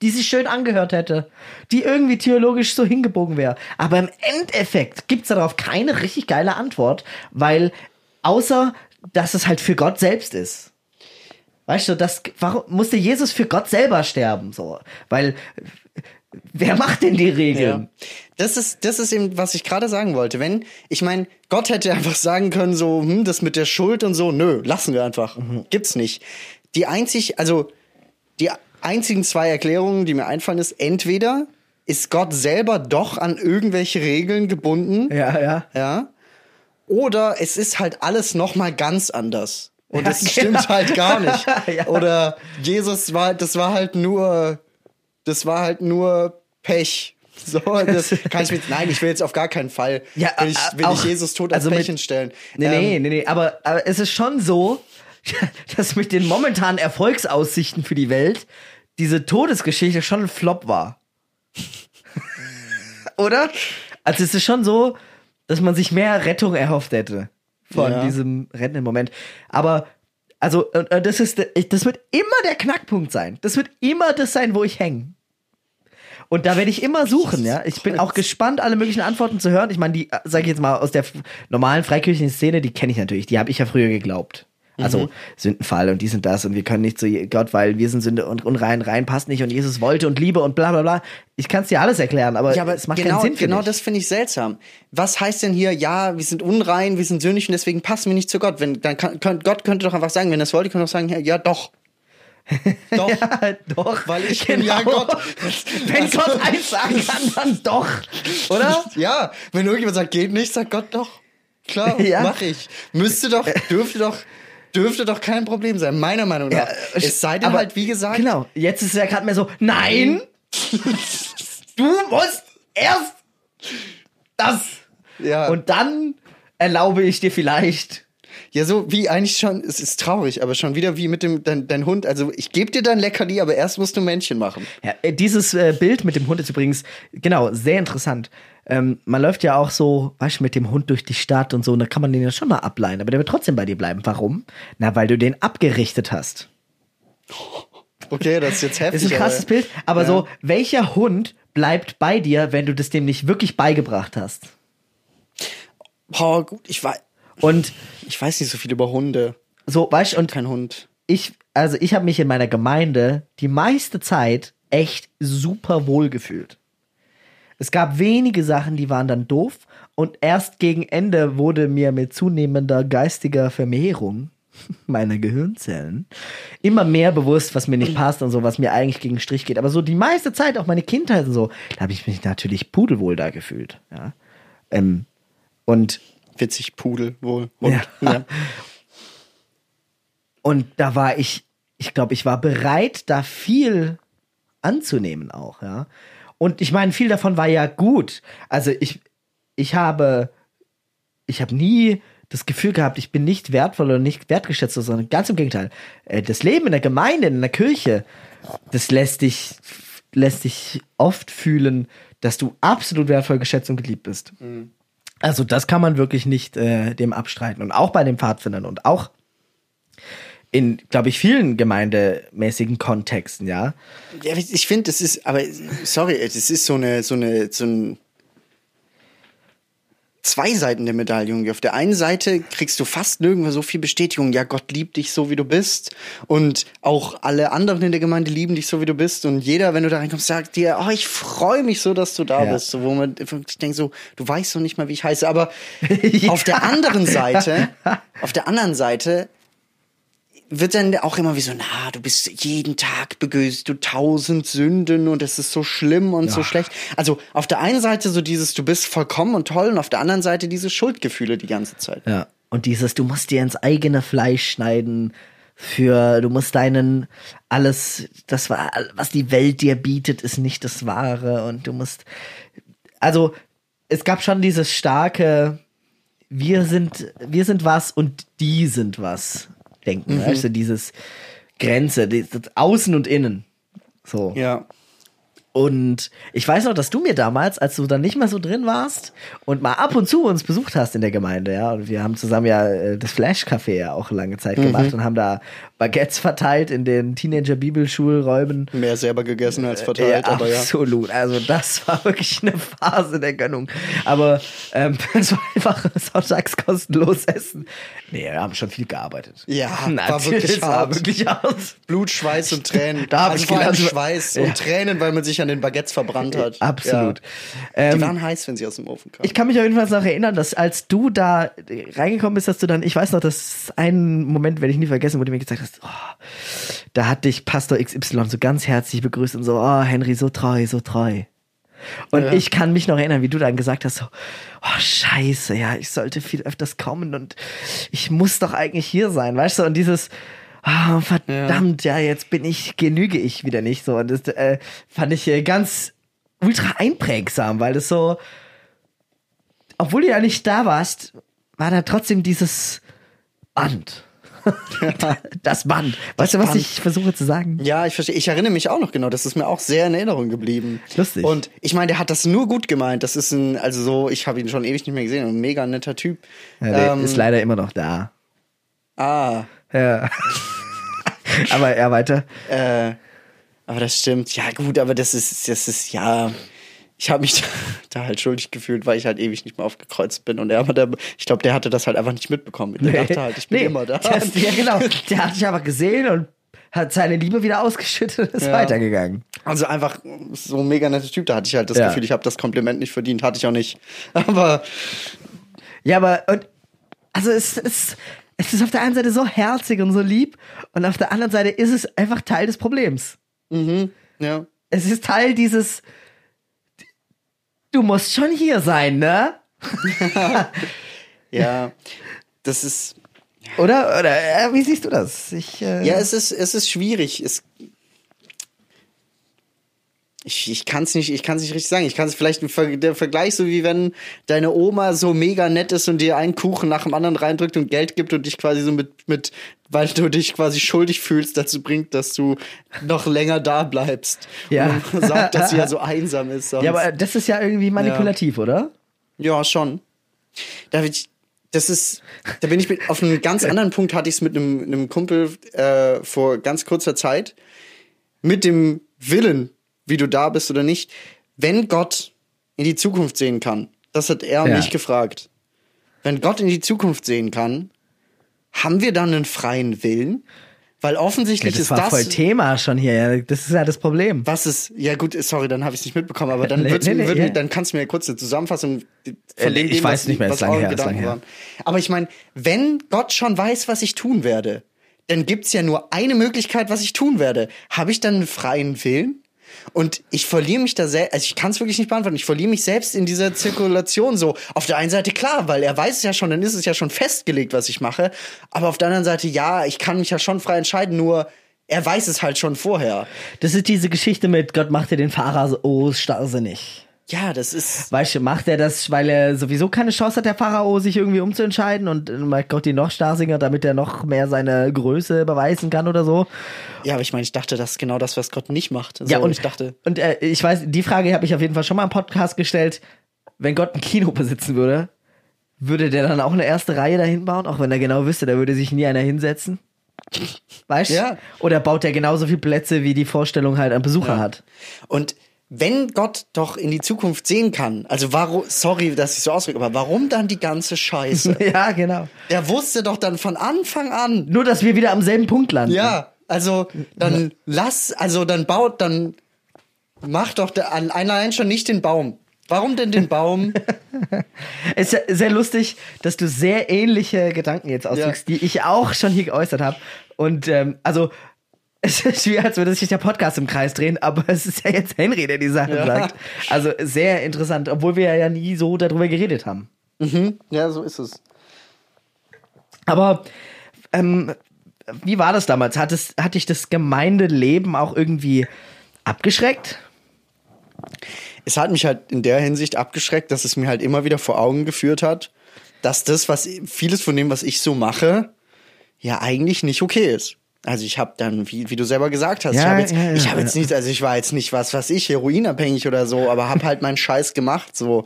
die sich schön angehört hätte, die irgendwie theologisch so hingebogen wäre. Aber im Endeffekt gibt's darauf keine richtig geile Antwort, weil außer, dass es halt für Gott selbst ist. Weißt du, das, warum musste Jesus für Gott selber sterben? So, weil wer macht denn die Regeln? Ja. Das ist, das ist eben, was ich gerade sagen wollte. Wenn, ich meine, Gott hätte einfach sagen können, so, hm, das mit der Schuld und so, nö, lassen wir einfach. Gibt's nicht. Die einzig, also, die einzigen zwei Erklärungen, die mir einfallen, ist, entweder ist Gott selber doch an irgendwelche Regeln gebunden, Ja, ja. ja, oder es ist halt alles noch mal ganz anders. Und Ja, das stimmt halt gar nicht. Ja. Oder Jesus war, das war halt nur, das war halt nur Pech. So, das kann ich mit, nein, ich will jetzt auf gar keinen Fall, Ja, will ich, äh, will auch- ich Jesus Tod als also Pech hinstellen. Nee, Ähm, nee, nee, nee, aber, aber es ist schon so, dass mit den momentanen Erfolgsaussichten für die Welt diese Todesgeschichte schon ein Flop war. Oder? Also es ist schon so, dass man sich mehr Rettung erhofft hätte von Ja. diesem rettenden Moment. Aber also äh, äh, das ist ich- das wird immer der Knackpunkt sein. Das wird immer das sein, wo ich hänge. Und da werde ich immer suchen, ja. Ich bin auch gespannt, alle möglichen Antworten zu hören. Ich meine, die, sage ich jetzt mal, aus der normalen freikirchlichen Szene, die kenne ich natürlich. Die habe ich ja früher geglaubt. Also Mhm. Sündenfall und dies und das und wir können nicht zu Gott, weil wir sind Sünde und unrein, rein passt nicht und Jesus wollte und Liebe und bla bla bla. Ich kann es dir alles erklären, aber, Ja, aber es macht genau, keinen Sinn für genau mich. das finde ich seltsam. Was heißt denn hier, ja, wir sind unrein, wir sind sündig und deswegen passen wir nicht zu Gott? Wenn, dann kann, könnt, Gott könnte doch einfach sagen, wenn er es wollte, könnte er doch sagen, ja, ja doch. Doch. Ja, doch. Weil ich bin ja Gott. Wenn Also- Gott eins sagen kann, dann doch. Oder? Ja, wenn irgendjemand sagt, geht nicht, sagt Gott doch. Klar, Ja. mach ich. Müsste doch, dürfte doch, dürfte doch kein Problem sein, meiner Meinung nach. es sei denn Aber- halt, wie gesagt, Genau, jetzt ist es ja gerade mehr so, nein, du musst erst das. ja, Und dann erlaube ich dir vielleicht. ja, so wie eigentlich schon, es ist traurig, aber schon wieder wie mit dem, dein, dein Hund, also ich gebe dir dein Leckerli, aber erst musst du Männchen machen. Ja, äh, dieses äh, Bild mit dem Hund ist übrigens, genau, sehr interessant. Ähm, man läuft ja auch so, weißt du, mit dem Hund durch die Stadt und so, und da kann man den ja schon mal ableihen, aber der wird trotzdem bei dir bleiben. Warum? Na, weil du den abgerichtet hast. Okay, das ist jetzt heftig. Ist ein krasses aber, Bild, aber ja. so, welcher Hund bleibt bei dir, wenn du das dem nicht wirklich beigebracht hast? Boah, gut, ich weiß, Und ich weiß nicht so viel über Hunde. so, weißt du, und Kein Hund. ich, also ich habe mich in meiner Gemeinde die meiste Zeit echt super wohl gefühlt. Es gab wenige Sachen, die waren dann doof und erst gegen Ende wurde mir mit zunehmender geistiger Vermehrung meiner Gehirnzellen immer mehr bewusst, was mir nicht passt und so, was mir eigentlich gegen den Strich geht. Aber so die meiste Zeit, auch meine Kindheit und so, da habe ich mich natürlich pudelwohl da gefühlt. Ja. Ähm, und Witzig, Pudel wohl. Hund. Ja. Ja. Und da war ich, ich glaube, ich war bereit, da viel anzunehmen auch, ja. Und ich meine, viel davon war ja gut. Also ich, ich habe, ich habe nie das Gefühl gehabt, ich bin nicht wertvoll oder nicht wertgeschätzt, sondern ganz im Gegenteil. Äh, Das Leben in der Gemeinde, in der Kirche, das lässt dich, lässt dich oft fühlen, dass du absolut wertvoll geschätzt und geliebt bist. Also das kann man wirklich nicht äh, dem abstreiten. Und auch bei den Pfadfindern und auch in, glaube ich, vielen gemeindemäßigen Kontexten, ja. Ja, ich finde, das ist, aber sorry, das ist so eine, so eine, so ein zwei Seiten der Medaille. Auf der einen Seite kriegst du fast nirgendwo so viel Bestätigung, ja, Gott liebt dich so, wie du bist. Und auch alle anderen in der Gemeinde lieben dich so, wie du bist. Und jeder, wenn du da reinkommst, sagt dir, oh, ich freue mich so, dass du da Ja. bist. So, wo man wirklich denkt so, du weißt doch nicht mal, wie ich heiße. Aber auf der anderen Seite, auf der anderen Seite wird dann auch immer wie so, na, du bist jeden Tag begöst, du tausend Sünden und es ist so schlimm und so schlecht. Also auf der einen Seite so dieses, du bist vollkommen und toll und auf der anderen Seite diese Schuldgefühle die ganze Zeit. Ja. Und dieses, du musst dir ins eigene Fleisch schneiden für, du musst deinen, alles, das war, was die Welt dir bietet, ist nicht das Wahre und du musst, also, es gab schon dieses starke, wir sind, wir sind was und die sind was denken, weißt du, dieses Grenze, dieses Außen und Innen. So. Ja. Und ich weiß noch, dass du mir damals, als du dann nicht mehr so drin warst und mal ab und zu uns besucht hast in der Gemeinde, ja, und wir haben zusammen ja äh, das Flash Café ja auch lange Zeit gemacht und haben da Baguettes verteilt in den Teenager-Bibelschulräumen. Mehr selber gegessen als verteilt, ja, aber ja. absolut. Also das war wirklich eine Phase der Gönnung. Aber ähm, es war einfach sonntags kostenlos essen. Nee, wir haben schon viel gearbeitet. Ja, war Natürlich, wirklich es war hart. wirklich hart. Blut, Schweiß und Tränen. Da hab also ich gelernt- Schweiß Ja. und Tränen, weil man sich an den Baguettes verbrannt hat. Absolut. Ja. Die Ähm, waren heiß, wenn sie aus dem Ofen kamen. Ich kann mich auf jeden Fall noch erinnern, dass als du da reingekommen bist, dass du dann, ich weiß noch, dass ein Moment werde ich nie vergessen, wo du mir gesagt hast, oh, da hat dich Pastor XY so ganz herzlich begrüßt und so, oh, Henry, so treu, so treu. Und Ja. ich kann mich noch erinnern, wie du dann gesagt hast, so, oh scheiße, ja, ich sollte viel öfters kommen und ich muss doch eigentlich hier sein, weißt du? Und dieses, oh, verdammt, ja. jetzt bin ich, genüge ich wieder nicht so. Und das äh, fand ich äh, ganz ultra einprägsam, weil das so, obwohl du ja nicht da warst, war da trotzdem dieses Band. das Band. Weißt du, was Band. ich versuche zu sagen? Ja, ich verstehe. Ich erinnere mich auch noch genau. Das ist mir auch sehr in Erinnerung geblieben. Lustig. Und ich meine, der hat das nur gut gemeint. Das ist ein, also so, ich habe ihn schon ewig nicht mehr gesehen. Ein mega netter Typ. Ja, der Ähm, ist leider immer noch da. Ah, Ja. Aber er weiter. äh, aber das stimmt. Ja, gut, aber das ist, das ist, ja. Ich habe mich da, da halt schuldig gefühlt, weil ich halt ewig nicht mehr aufgekreuzt bin. Und er hat, da- ich glaube, der hatte das halt einfach nicht mitbekommen. Der dachte halt, ich bin Nee, immer da. Ist- ja, genau. Der hat dich aber gesehen und hat seine Liebe wieder ausgeschüttet und ist Ja. weitergegangen. Also einfach so ein mega netter Typ. Da hatte ich halt das Ja. Gefühl, ich habe das Kompliment nicht verdient. Hatte ich auch nicht. Aber Ja, aber und also es ist es ist auf der einen Seite so herzig und so lieb und auf der anderen Seite ist es einfach Teil des Problems. ja. Es ist Teil dieses Du musst schon hier sein, ne? Ja, das ist. Oder oder äh, wie siehst du das? Ich äh, Ja, es ist, es ist schwierig. Es, ich ich kann es nicht, ich kann's nicht richtig sagen. Ich kann es vielleicht im Ver der Vergleich, so wie wenn deine Oma so mega nett ist und dir einen Kuchen nach dem anderen reindrückt und Geld gibt und dich quasi so mit, mit, weil du dich quasi schuldig fühlst, dazu bringt, dass du noch länger da bleibst. Ja. Und sagt, dass sie ja so einsam ist. Sonst. ja, aber das ist ja irgendwie manipulativ, oder? Ja, schon. Da ich, das ist, da bin ich mit, auf einem ganz anderen Punkt hatte ich es mit einem, einem Kumpel äh, vor ganz kurzer Zeit. Mit dem Willen, wie du da bist oder nicht. Wenn Gott in die Zukunft sehen kann, das hat er Ja. mich gefragt. Wenn Gott in die Zukunft sehen kann, haben wir dann einen freien Willen? Weil Ja, offensichtlich das ist war das, voll Thema schon hier. Ja, das ist ja das Problem. was ist, ja gut, sorry, dann habe ich es nicht mitbekommen, aber dann, Nee, nee, nee, würd, ja. dann kannst du mir kurz eine Zusammenfassung von Äh, dem ich weiß was, nicht mehr, was eure her, Gedanken waren. Aber ich meine, wenn Gott schon weiß, was ich tun werde, dann gibt's ja nur eine Möglichkeit, was ich tun werde. Habe ich dann einen freien Willen? Und ich verliere mich da selbst, also ich kann es wirklich nicht beantworten, ich verliere mich selbst in dieser Zirkulation so. Auf der einen Seite klar, weil er weiß es ja schon, dann ist es ja schon festgelegt, was ich mache. Aber auf der anderen Seite, ja, ich kann mich ja schon frei entscheiden, nur er weiß es halt schon vorher. Das ist diese Geschichte mit Gott macht dir den Pharao oh, starrsinnig. Ja, das ist. Weißt du, macht er das, weil er sowieso keine Chance hat, der Pharao, sich irgendwie umzuentscheiden und äh, macht Gott ihn noch starrsinniger, damit er noch mehr seine Größe beweisen kann oder so? Ja, aber ich meine, ich dachte, das ist genau das, was Gott nicht macht. So, ja, und ich dachte. Und äh, ich weiß, die Frage habe ich auf jeden Fall schon mal im Podcast gestellt. Wenn Gott ein Kino besitzen würde, würde der dann auch eine erste Reihe dahin bauen, auch wenn er genau wüsste, da würde sich nie einer hinsetzen? Weißt du? Ja. Oder baut er genauso viele Plätze, wie die Vorstellung halt an Besucher hat? Und wenn Gott doch in die Zukunft sehen kann, also warum, sorry, dass ich so ausdrücke, aber warum dann die ganze Scheiße? Ja, genau. Der wusste doch dann von Anfang an. Nur, dass wir wieder am selben Punkt landen. Ja, also dann lass, also dann baut, dann mach doch der, an- allein schon nicht den Baum. Warum denn den Baum? Es ist ja sehr lustig, dass du sehr ähnliche Gedanken jetzt ausdrückst, die ich auch schon hier geäußert habe. Und ähm, also es ist wie, als würde sich der Podcast im Kreis drehen, aber es ist ja jetzt Henry, der die Sachen Ja. sagt. Also sehr interessant, obwohl wir ja nie so darüber geredet haben. ja, so ist es. Aber ähm, wie war das damals? Hat, es, hat dich das Gemeindeleben auch irgendwie abgeschreckt? es hat mich halt in der Hinsicht abgeschreckt, dass es mir halt immer wieder vor Augen geführt hat, dass das, was vieles von dem, was ich so mache, ja eigentlich nicht okay ist. Also ich habe dann, wie, wie du selber gesagt hast, Ja, ich habe jetzt, ja, ja, ja. jetzt nicht, also ich war jetzt nicht was, was ich, heroinabhängig oder so, aber habe halt meinen Scheiß gemacht, so.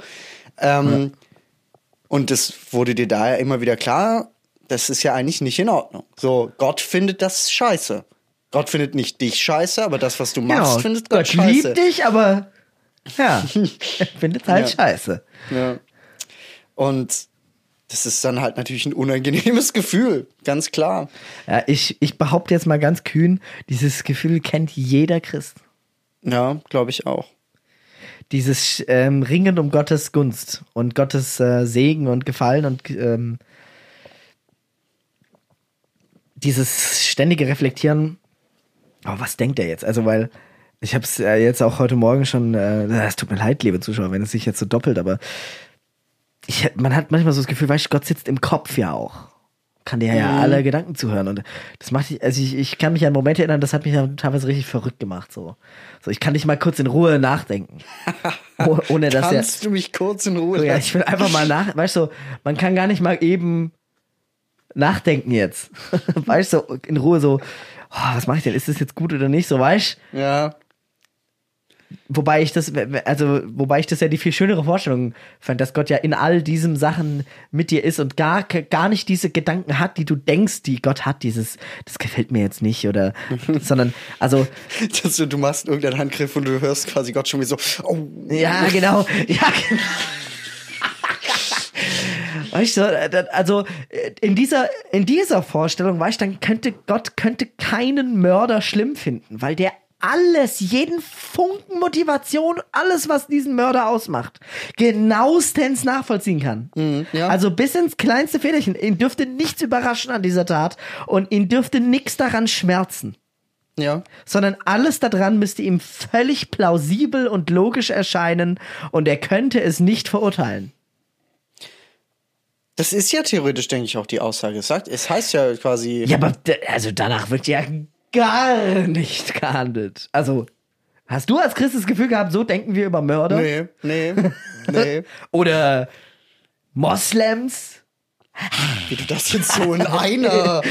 Ähm, Und das wurde dir da ja immer wieder klar, das ist ja eigentlich nicht in Ordnung. So, Gott findet das scheiße. Gott findet nicht dich scheiße, aber das, was du machst, findet Gott, Genau. Gott scheiße. liebt dich, aber ja, er findet halt scheiße. Ja. Und das ist dann halt natürlich ein unangenehmes Gefühl, ganz klar. Ja, ich, ich behaupte jetzt mal ganz kühn, dieses Gefühl kennt jeder Christ. Ja, glaube ich auch. Dieses ähm, Ringen um Gottes Gunst und Gottes äh, Segen und Gefallen und ähm, dieses ständige Reflektieren, oh, was denkt er jetzt? Also, weil ich habe es äh, jetzt auch heute Morgen schon, äh, es tut mir leid, liebe Zuschauer, wenn es sich jetzt so doppelt, aber ich, man hat manchmal so das Gefühl, weißt du, Gott sitzt im Kopf ja auch. Kann dir ja alle Gedanken zuhören. Und das macht ich, also ich, ich kann mich an Momente erinnern, das hat mich ja teilweise richtig verrückt gemacht. So, so ich kann nicht mal kurz in Ruhe nachdenken. Oh, ohne dass. Kannst du mich kurz in Ruhe So, ja, lassen? ich will einfach mal nach, weißt du, man kann gar nicht mal eben nachdenken jetzt. weißt du, in Ruhe so, oh, was mache ich denn? Ist das jetzt gut oder nicht? So, weißt Ja. Wobei ich das, also, wobei ich das ja die viel schönere Vorstellung fand, dass Gott ja in all diesen Sachen mit dir ist und gar, gar nicht diese Gedanken hat, die du denkst, die Gott hat, dieses, das gefällt mir jetzt nicht oder, sondern, also, Dass du, du machst irgendeinen Handgriff und du hörst quasi Gott schon wie so, oh, Ja, genau. Ja, genau. Weißt du, also in dieser, in dieser Vorstellung, weißt du, dann könnte Gott könnte keinen Mörder schlimm finden, weil der alles, jeden Funken Motivation, alles, was diesen Mörder ausmacht, genauestens nachvollziehen kann. ja. Also bis ins kleinste Federchen. Ihn dürfte nichts überraschen an dieser Tat und ihn dürfte nichts daran schmerzen ja. sondern alles daran müsste ihm völlig plausibel und logisch erscheinen und er könnte es nicht verurteilen. Das ist ja theoretisch, denke ich, auch die Aussage. Es sagt, es heißt ja quasi, Ja, aber also danach wird ja gar nicht gehandelt. Also, hast du als Christ das Gefühl gehabt, so denken wir über Mörder? nee, nee, nee. Oder Moslems? Wie du das jetzt so in einer,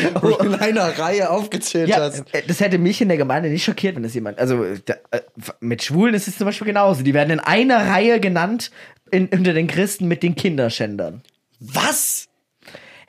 in einer Reihe aufgezählt Ja, hast. äh, das hätte mich in der Gemeinde nicht schockiert, wenn das jemand. Also äh, da, äh, mit Schwulen ist es zum Beispiel genauso. Die werden in einer Reihe genannt in, unter den Christen mit den Kinderschändern. Was?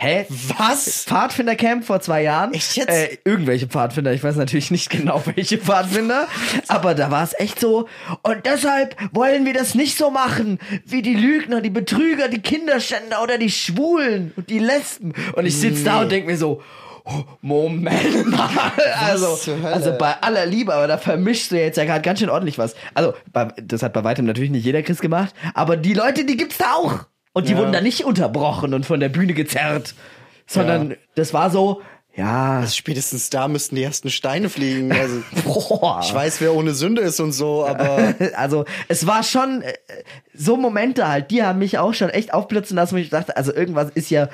Hä? Was? Pfadfindercamp vor zwei Jahren. Echt jetzt? Äh, irgendwelche Pfadfinder, ich weiß natürlich nicht genau welche Pfadfinder, aber da war es echt so. Und deshalb wollen wir das nicht so machen wie die Lügner, die Betrüger, die Kinderschänder oder die Schwulen und die Lesben. Und ich sitze da und denke mir so, oh, Moment mal. Also, also bei aller Liebe, aber da vermischst du jetzt ja gerade ganz schön ordentlich was. Also, das hat bei weitem natürlich nicht jeder Christ gemacht, aber die Leute, die gibt's da auch. Und die Ja. wurden da nicht unterbrochen und von der Bühne gezerrt, sondern Ja. das war so, ja, Also spätestens da müssten die ersten Steine fliegen. Also, boah. ich weiß, wer ohne Sünde ist und so, aber Also, es war schon äh, so Momente halt, die haben mich auch schon echt aufblitzen lassen, wo ich dachte, also irgendwas ist ja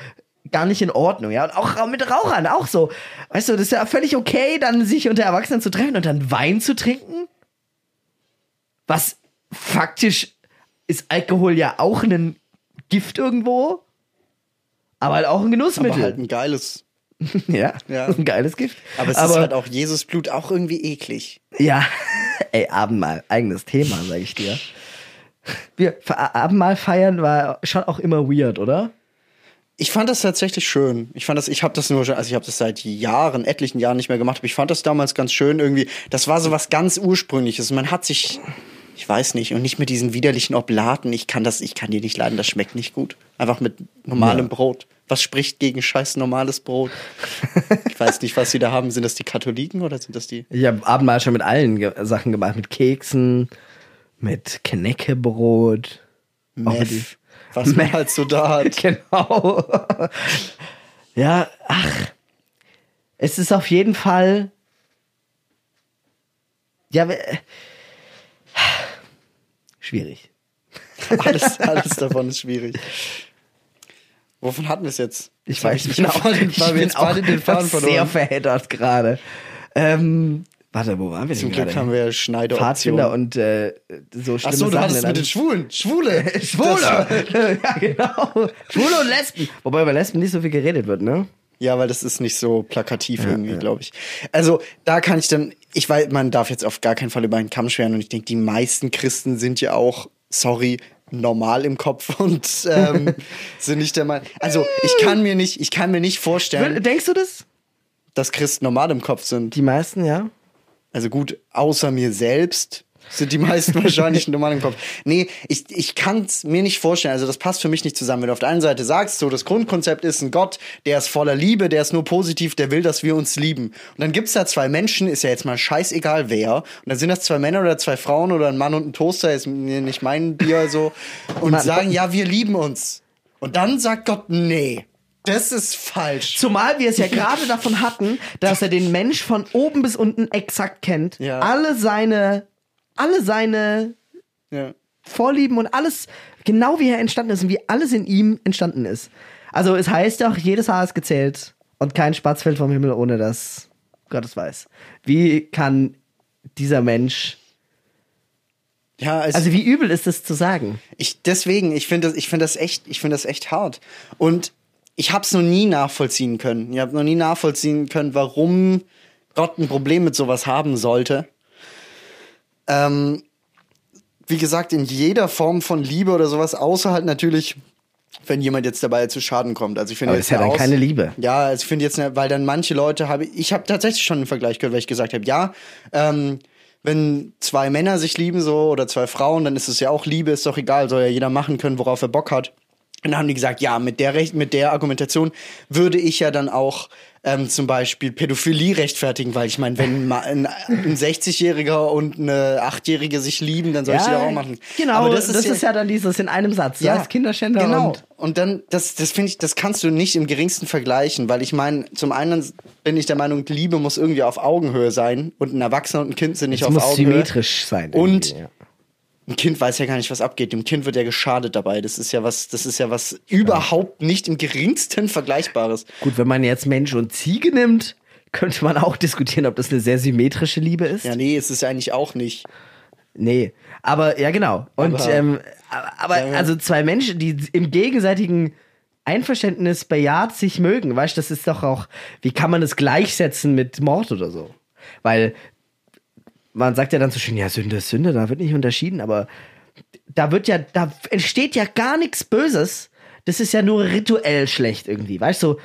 gar nicht in Ordnung, ja. Und auch mit Rauchern, auch so. Weißt du, das ist ja völlig okay, dann sich unter Erwachsenen zu treffen und dann Wein zu trinken. Was faktisch ist Alkohol ja auch ein Gift irgendwo, aber halt auch ein aber Genussmittel. halt ein geiles. ja, Ja. ein geiles Gift. Aber es ist halt auch Jesus Blut auch irgendwie eklig. Ja, ey, Abendmahl, eigenes Thema, sag ich dir. Wir, Abendmahl feiern war schon auch immer weird, oder? Ich fand das tatsächlich schön. Ich fand das, ich habe das nur, also ich habe das seit Jahren, etlichen Jahren nicht mehr gemacht, aber ich fand das damals ganz schön irgendwie. Das war so was ganz Ursprüngliches. Man hat sich, ich weiß nicht, und nicht mit diesen widerlichen Oblaten. Ich kann das, ich kann die nicht leiden, das schmeckt nicht gut. Einfach mit normalem Ja. Brot. Was spricht gegen scheiß normales Brot? ich weiß nicht, was sie da haben. Sind das die Katholiken oder sind das die? Ich habe Abendmahl schon mit allen ge Sachen gemacht, mit Keksen, mit Knäckebrot. Mit Meth, was man halt so da hat. Genau. ja, ach. Es ist auf jeden Fall. Ja, we- schwierig. Alles, alles davon ist schwierig. Wovon hatten wir es jetzt? Ich weiß, auch, Faden- ich bin auch den Faden sehr verloren. verheddert gerade. Ähm, warte, wo waren wir Zum denn Glück gerade? haben wir Schneider Pfadfinder und äh, so schlimme Ach so, du Sachen hattest mit den Schwulen. Schwule. Schwule! ja, genau. Schwule und Lesben. Wobei über Lesben nicht so viel geredet wird, ne? Ja, weil das ist nicht so plakativ irgendwie, glaube ich. Also da kann ich dann, ich weiß, man darf jetzt auf gar keinen Fall über einen Kamm scheren und ich denke, die meisten Christen sind ja auch, sorry, normal im Kopf und ähm, sind nicht der Meinung. Also ich kann mir nicht, ich kann mir nicht vorstellen, Denkst du das? dass Christen normal im Kopf sind. Die meisten, ja. Also gut, außer mir selbst sind die meisten wahrscheinlich normal im Kopf. Nee, ich, ich kann es mir nicht vorstellen. Also das passt für mich nicht zusammen. Wenn du auf der einen Seite sagst, so das Grundkonzept ist ein Gott, der ist voller Liebe, der ist nur positiv, der will, dass wir uns lieben. Und dann gibt's da zwei Menschen, ist ja jetzt mal scheißegal wer. Und dann sind das zwei Männer oder zwei Frauen oder ein Mann und ein Toaster, ist nicht mein Bier so. Und Mann, sagen, ja, wir lieben uns. Und dann sagt Gott, nee. Das ist falsch. Zumal wir es ja gerade davon hatten, dass er den Mensch von oben bis unten exakt kennt. Ja. Alle seine, alle seine Ja. Vorlieben und alles genau wie er entstanden ist und wie alles in ihm entstanden ist. Also es heißt auch, jedes Haar ist gezählt und kein Spatz fällt vom Himmel, ohne dass Gott es weiß. Wie kann dieser Mensch, Ja, es also wie übel ist es zu sagen? Ich deswegen, ich finde das, ich finde das echt, ich finde das echt hart. Und ich habe es noch nie nachvollziehen können. Ich habe noch nie nachvollziehen können, warum Gott ein Problem mit sowas haben sollte. Ähm, wie gesagt, in jeder Form von Liebe oder sowas, außer halt natürlich, wenn jemand jetzt dabei zu Schaden kommt. Also ich finde Aber jetzt ist ja dann keine Liebe. Ja, also ich finde jetzt, weil dann manche Leute habe ich habe tatsächlich schon einen Vergleich gehört, weil ich gesagt habe, ja, ähm, wenn zwei Männer sich lieben so oder zwei Frauen, dann ist es ja auch Liebe, ist doch egal, soll ja jeder machen können, worauf er Bock hat. Und dann haben die gesagt, ja, mit der Recht, mit der Argumentation würde ich ja dann auch ähm, zum Beispiel Pädophilie rechtfertigen, weil ich meine, wenn ein, ein 60-Jähriger und eine 8-Jährige sich lieben, dann soll ich die auch machen. Genau, Aber das, ist, ja, dann dieses in einem Satz. Ja, als Kinderschänder Genau. und Und, dann, das, das finde ich, das kannst du nicht im geringsten vergleichen, weil ich meine, zum einen bin ich der Meinung, Liebe muss irgendwie auf Augenhöhe sein und ein Erwachsener und ein Kind sind nicht es auf muss Augenhöhe. symmetrisch sein. Und ja. Ein Kind weiß ja gar nicht, was abgeht. Dem Kind wird ja geschadet dabei. Das ist ja was, das ist ja was überhaupt nicht im geringsten Vergleichbares. Gut, wenn man jetzt Mensch und Ziege nimmt, könnte man auch diskutieren, ob das eine sehr symmetrische Liebe ist. Ja, nee, es ist ja eigentlich auch nicht. Nee, aber ja genau. Und Aber- ähm, aber, Ja, ja. also zwei Menschen, die im gegenseitigen Einverständnis bejaht sich mögen, weißt du, das ist doch auch, wie kann man das gleichsetzen mit Mord oder so? Weil man sagt ja dann so schön, ja, Sünde ist Sünde, da wird nicht unterschieden, aber da wird ja, da entsteht ja gar nichts Böses. Das ist ja nur rituell schlecht irgendwie, weißt du?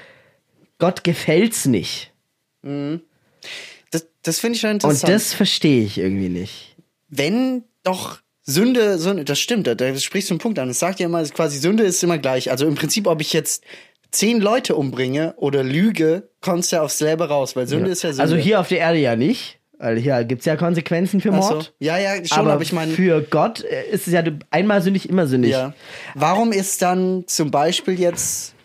Gott gefällt's nicht. Das, das finde ich schon Und interessant. das verstehe ich irgendwie nicht. wenn doch Sünde, Sünde, das stimmt, da, da sprichst du einen Punkt an. Es sagt ja immer, quasi Sünde ist immer gleich. Also im Prinzip, ob ich jetzt zehn Leute umbringe oder lüge, kommst du ja aufs selbe raus, weil Sünde ist ja Sünde. Also hier auf der Erde ja nicht, weil hier gibt's ja Konsequenzen für Ach so. Mord. Ja, ja, schon, aber, aber, ich meine, für Gott äh, ist es ja einmal sündig, immer sündig. ja. Warum ist dann zum Beispiel jetzt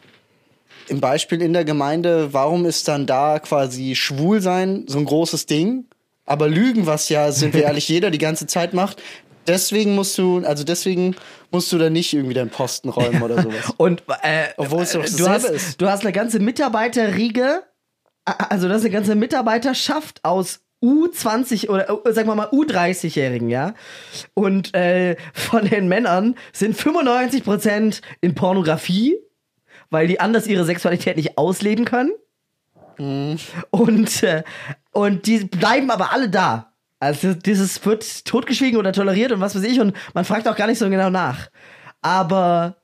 im Beispiel in der Gemeinde, warum ist dann da quasi schwul sein so ein großes Ding? Aber Lügen, was ja, sind wir ehrlich, jeder die ganze Zeit macht, deswegen musst du, also deswegen musst du da nicht irgendwie deinen Posten räumen oder sowas. Und äh, Obwohl es doch du dasselbe hast, ist. du hast eine ganze Mitarbeiterriege, äh, also das ist eine ganze Mitarbeiterschaft aus U20 oder äh, sagen wir mal U30-Jährigen, ja. Und äh, von den Männern sind 95% in Pornografie, weil die anders ihre Sexualität nicht ausleben können. Und, äh, und die bleiben aber alle da. Also dieses wird totgeschwiegen oder toleriert und was weiß ich und man fragt auch gar nicht so genau nach. Aber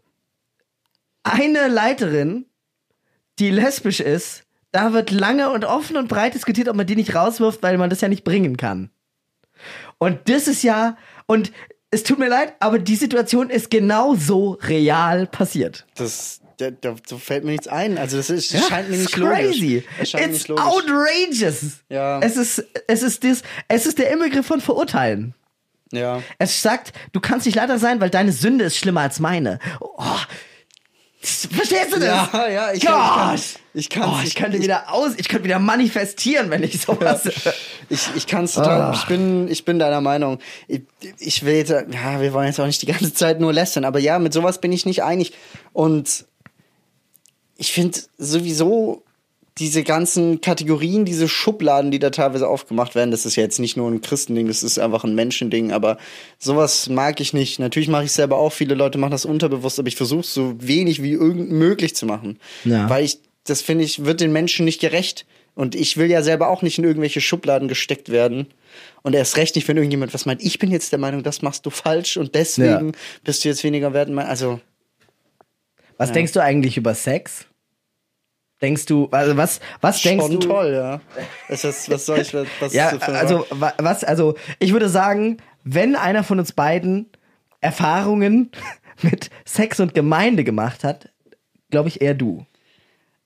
eine Leiterin, die lesbisch ist, da wird lange und offen und breit diskutiert, ob man die nicht rauswirft, weil man das ja nicht bringen kann. Und das ist ja, und es tut mir leid, aber die Situation ist genau so real passiert. Das, da, da, so fällt mir nichts ein. Also das, ist, Ja, scheint mir nicht crazy. logisch. Es scheint It's nicht logisch. outrageous. Ja. Es ist, es ist das, es ist der Inbegriff von Verurteilen. Ja. Es sagt, du kannst nicht Leiter sein, weil deine Sünde ist schlimmer als meine. Oh, verstehst du das? Ja, ja, ich- kann- ich kann's- oh, ich könnte wieder aus, ich könnte wieder manifestieren, wenn ich sowas. Ich, ich kann es total, Ah. ich bin, ich bin deiner Meinung. Ich, ich will jetzt, ja, wir wollen jetzt auch nicht die ganze Zeit nur lästern, aber ja, mit sowas bin ich nicht einig. Und ich finde sowieso diese ganzen Kategorien, diese Schubladen, die da teilweise aufgemacht werden, das ist ja jetzt nicht nur ein Christending, das ist einfach ein Menschending, aber sowas mag ich nicht. Natürlich mache ich selber auch, viele Leute machen das unterbewusst, aber ich versuche so wenig wie irgend möglich zu machen. Ja. Weil ich das finde ich, wird den Menschen nicht gerecht. Und ich will ja selber auch nicht in irgendwelche Schubladen gesteckt werden. Und erst recht nicht, wenn irgendjemand was meint, ich bin jetzt der Meinung, das machst du falsch und deswegen ja. bist du jetzt weniger wert. Also. Was ja. denkst du eigentlich über Sex? Denkst du, also was, was Schon denkst du? toll, ja. Was, was, was soll ich, was ja, also, was, also, ich würde sagen, wenn einer von uns beiden Erfahrungen mit Sex und Gemeinde gemacht hat, glaube ich eher du.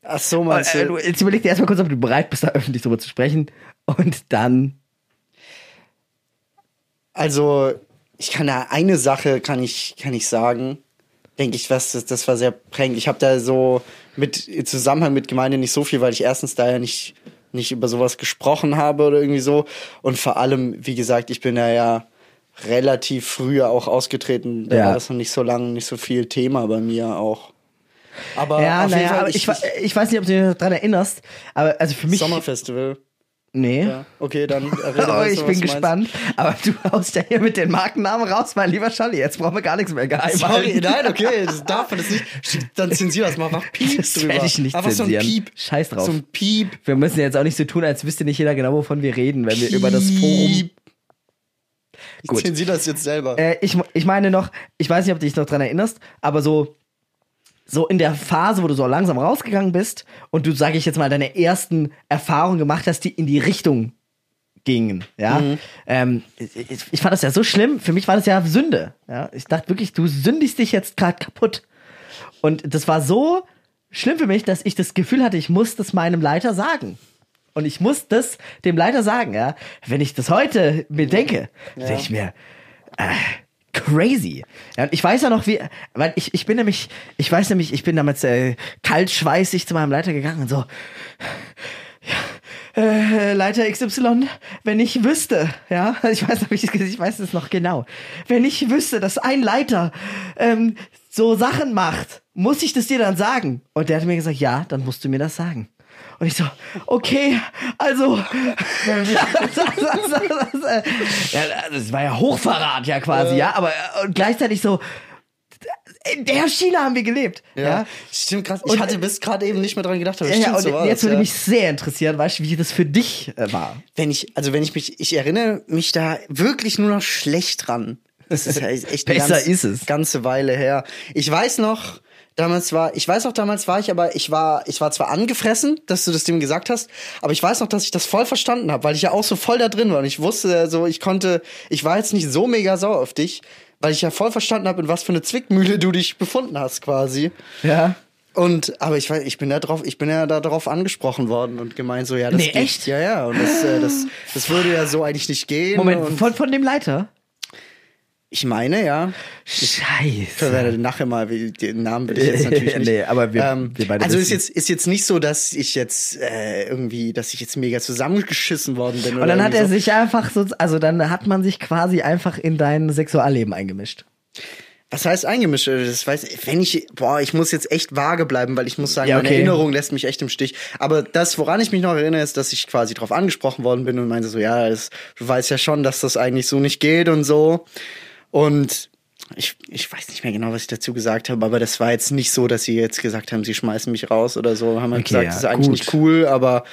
Ach so, meinst du? Äh, jetzt überleg dir erstmal kurz, ob du bereit bist, da öffentlich drüber zu sprechen. Und dann. Also, ich kann da eine Sache, kann ich, kann ich sagen. Denke ich, was, das, das war sehr prägend. Ich habe da so mit im Zusammenhang mit Gemeinde nicht so viel, weil ich erstens da ja nicht, nicht über sowas gesprochen habe oder irgendwie so. Und vor allem, wie gesagt, ich bin da ja relativ früher auch ausgetreten. Da ja. war das noch nicht so lange, nicht so viel Thema bei mir auch. Aber ja, naja, aber ich, ich, ich, weiß nicht, ob du dich daran erinnerst, aber also für mich. Sommerfestival. Nee. Ja, okay, dann oh, ich bin gespannt. Aber du haust ja hier mit den Markennamen raus, mein lieber Scholli. Jetzt brauchen wir gar nichts mehr geheim Sorry, nein, okay, das darf man das nicht. Dann zensier das mal, mach Piep das drüber. werde ich nicht Einfach zensieren. So ein Piep. Scheiß drauf. So ein Piep. Wir müssen jetzt auch nicht so tun, als wüsste nicht jeder genau, wovon wir reden, wenn Piep. wir über das Forum ich Gut. zensiere das jetzt selber. Äh, ich, ich meine noch, ich weiß nicht, ob du dich noch dran erinnerst, aber so so in der Phase, wo du so langsam rausgegangen bist und du, sage ich jetzt mal, deine ersten Erfahrungen gemacht hast, die in die Richtung gingen, ja. Mhm. Ähm, ich, ich, fand das ja so schlimm. Für mich war das ja Sünde. Ja, ich dachte wirklich, du sündigst dich jetzt gerade kaputt. Und das war so schlimm für mich, dass ich das Gefühl hatte, ich muss das meinem Leiter sagen. Und ich muss das dem Leiter sagen, ja. Wenn ich das heute mir denke, ja. denke ich mir, äh, crazy. Ja, und ich weiß ja noch, wie, weil ich, ich bin nämlich, ich weiß nämlich, ich bin damals äh, kaltschweißig zu meinem Leiter gegangen und so, ja, äh, Leiter XY, wenn ich wüsste, ja, ich weiß ich, ich weiß es noch genau, wenn ich wüsste, dass ein Leiter ähm, so Sachen macht, muss ich das dir dann sagen? Und der hat mir gesagt, ja, dann musst du mir das sagen. Und ich so, okay, also. ja, das war ja Hochverrat, ja quasi, ja, aber äh, gleichzeitig so. In der Schiene haben wir gelebt. Ja, ja. stimmt krass. Ich und, hatte bis gerade eben nicht mehr dran gedacht, aber ja, stimmt, und so jetzt würde ja. mich sehr interessieren, weißt du, wie das für dich äh, war. Wenn ich, also wenn ich mich, ich erinnere mich da wirklich nur noch schlecht dran. Das ist ja echt eine Besser ganz, ist es. ganze Weile her. Ich weiß noch, Damals war, ich weiß auch, damals war ich, aber ich war, ich war zwar angefressen, dass du das dem gesagt hast, aber ich weiß noch, dass ich das voll verstanden habe, weil ich ja auch so voll da drin war und ich wusste so, ich konnte, ich war jetzt nicht so mega sauer auf dich, weil ich ja voll verstanden habe, in was für eine Zwickmühle du dich befunden hast, quasi. Ja. Und aber ich weiß, ich bin ja drauf, ich bin ja da drauf angesprochen worden und gemeint so, ja, das nee, geht, echt? ja, ja, und das, äh, das, das würde ja so eigentlich nicht gehen. Moment, von, von dem Leiter? Ich meine, ja. Scheiße. Ich verwerde nachher mal, den Namen will ich jetzt natürlich nicht. nee, aber wir, ähm, wir beide Also ist jetzt, ist jetzt nicht so, dass ich jetzt äh, irgendwie, dass ich jetzt mega zusammengeschissen worden bin. Und dann hat er so. sich einfach so, also dann hat man sich quasi einfach in dein Sexualleben eingemischt. Was heißt eingemischt? Das weiß, wenn ich, boah, ich muss jetzt echt vage bleiben, weil ich muss sagen, ja, okay. meine Erinnerung lässt mich echt im Stich. Aber das, woran ich mich noch erinnere, ist, dass ich quasi drauf angesprochen worden bin und meinte so, ja, das, du weißt ja schon, dass das eigentlich so nicht geht und so. Und ich, ich weiß nicht mehr genau, was ich dazu gesagt habe, aber das war jetzt nicht so, dass sie jetzt gesagt haben, sie schmeißen mich raus oder so. Haben halt okay, gesagt, ja, das ist eigentlich gut. nicht cool, aber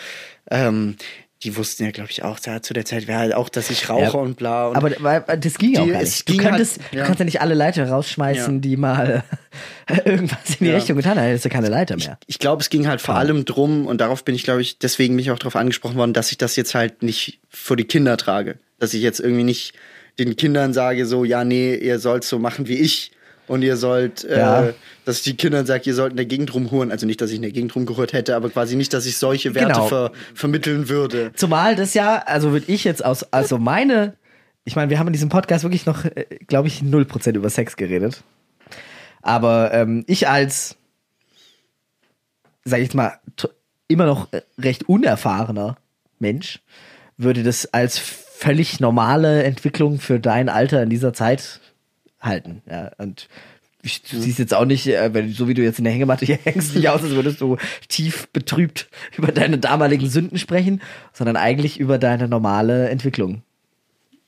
ähm, die wussten ja, glaube ich, auch da, zu der Zeit wäre halt auch, dass ich rauche ja, und bla. Und aber das ging die, auch gar nicht. Du, könntest, halt, ja. du kannst ja nicht alle Leiter rausschmeißen, ja. die mal irgendwas in die Richtung getan haben. Hättest du keine Leiter mehr. Ich, ich glaube, es ging halt vor allem drum, und darauf bin ich, glaube ich, deswegen bin ich auch darauf angesprochen worden, dass ich das jetzt halt nicht vor die Kinder trage. Dass ich jetzt irgendwie nicht den Kindern sage so, ja, nee, ihr sollt so machen wie ich. Und ihr sollt, äh, ja. äh, dass ich die Kindern sage, ihr sollt in der Gegend rumhuren. Also nicht, dass ich in der Gegend rumgehört hätte, aber quasi nicht, dass ich solche Werte genau. ver vermitteln würde. Zumal das ja, also würde ich jetzt aus, also meine, ich meine, wir haben in diesem Podcast wirklich noch, äh, glaube ich, 0% über Sex geredet. Aber ähm, ich als, sag ich jetzt mal, immer noch äh, recht unerfahrener Mensch würde das als völlig normale Entwicklung für dein Alter in dieser Zeit halten. Ja, und ich, du siehst jetzt auch nicht, äh, wenn, so wie du jetzt in der Hängematte hier hängst, nicht aus, als würdest du tief betrübt über deine damaligen Sünden sprechen, sondern eigentlich über deine normale Entwicklung.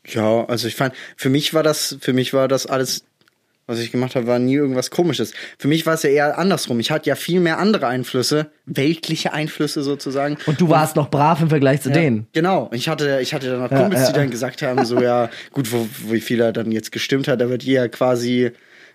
Ja, also ich fand, für mich war das, für mich war das alles was ich gemacht habe, war nie irgendwas komisches. Für mich war es ja eher andersrum. Ich hatte ja viel mehr andere Einflüsse, weltliche Einflüsse sozusagen. Und du warst noch brav im Vergleich zu Ja, denen. Genau. Ich hatte, ich hatte dann noch Kumpels, ja, die dann gesagt haben, so ja, gut, wo, wie viel er dann jetzt gestimmt hat, da wird die ja quasi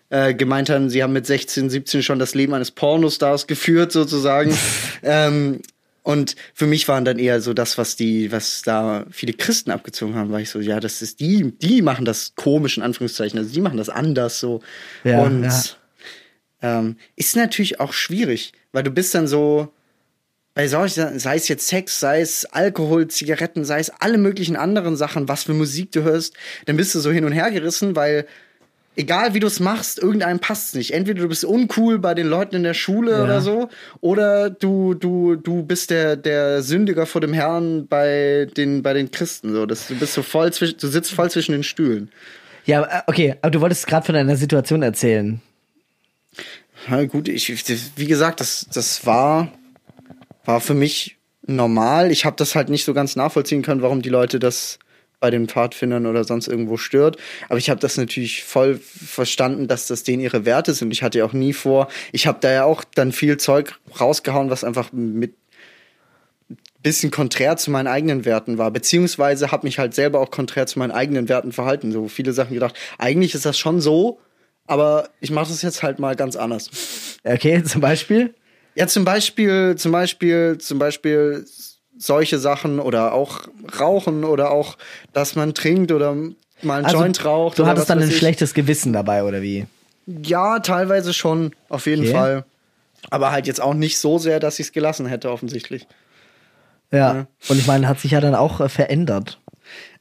äh, gemeint haben, sie haben mit 16, 17 schon das Leben eines Pornostars geführt, sozusagen. ähm, und für mich waren dann eher so das, was die, was da viele Christen abgezogen haben, war ich so, ja, das ist die, die machen das komisch in Anführungszeichen, also die machen das anders so. Ja, und ja. ähm, ist natürlich auch schwierig, weil du bist dann so, bei solchen, sei es jetzt Sex, sei es Alkohol, Zigaretten, sei es alle möglichen anderen Sachen, was für Musik du hörst, dann bist du so hin und her gerissen, weil egal wie du es machst, irgendeinem passt es nicht. Entweder du bist uncool bei den Leuten in der Schule Ja. oder so, oder du, du, du bist der, der Sündiger vor dem Herrn bei den, bei den Christen. So. Das, du bist so voll zwischen, du sitzt voll zwischen den Stühlen. Ja, äh, okay, aber du wolltest gerade von deiner Situation erzählen. Ja, gut, ich, wie gesagt, das, das war, war für mich normal. Ich habe das halt nicht so ganz nachvollziehen können, warum die Leute das bei den Pfadfindern oder sonst irgendwo stört. Aber ich habe das natürlich voll verstanden, dass das denen ihre Werte sind. Ich hatte ja auch nie vor, ich habe da ja auch dann viel Zeug rausgehauen, was einfach mit bisschen konträr zu meinen eigenen Werten war, beziehungsweise habe mich halt selber auch konträr zu meinen eigenen Werten verhalten. So viele Sachen gedacht, eigentlich ist das schon so, aber ich mache das jetzt halt mal ganz anders. Okay, zum Beispiel? Ja, zum Beispiel, zum Beispiel, zum Beispiel solche Sachen oder auch Rauchen oder auch, dass man trinkt oder mal einen Joint raucht. Also, du hattest dann ein ich. schlechtes Gewissen dabei, oder wie? Ja, teilweise schon, auf jeden Okay. Fall. Aber halt jetzt auch nicht so sehr, dass ich es gelassen hätte, offensichtlich. Ja. Ja. Und ich meine, hat sich ja dann auch äh, verändert.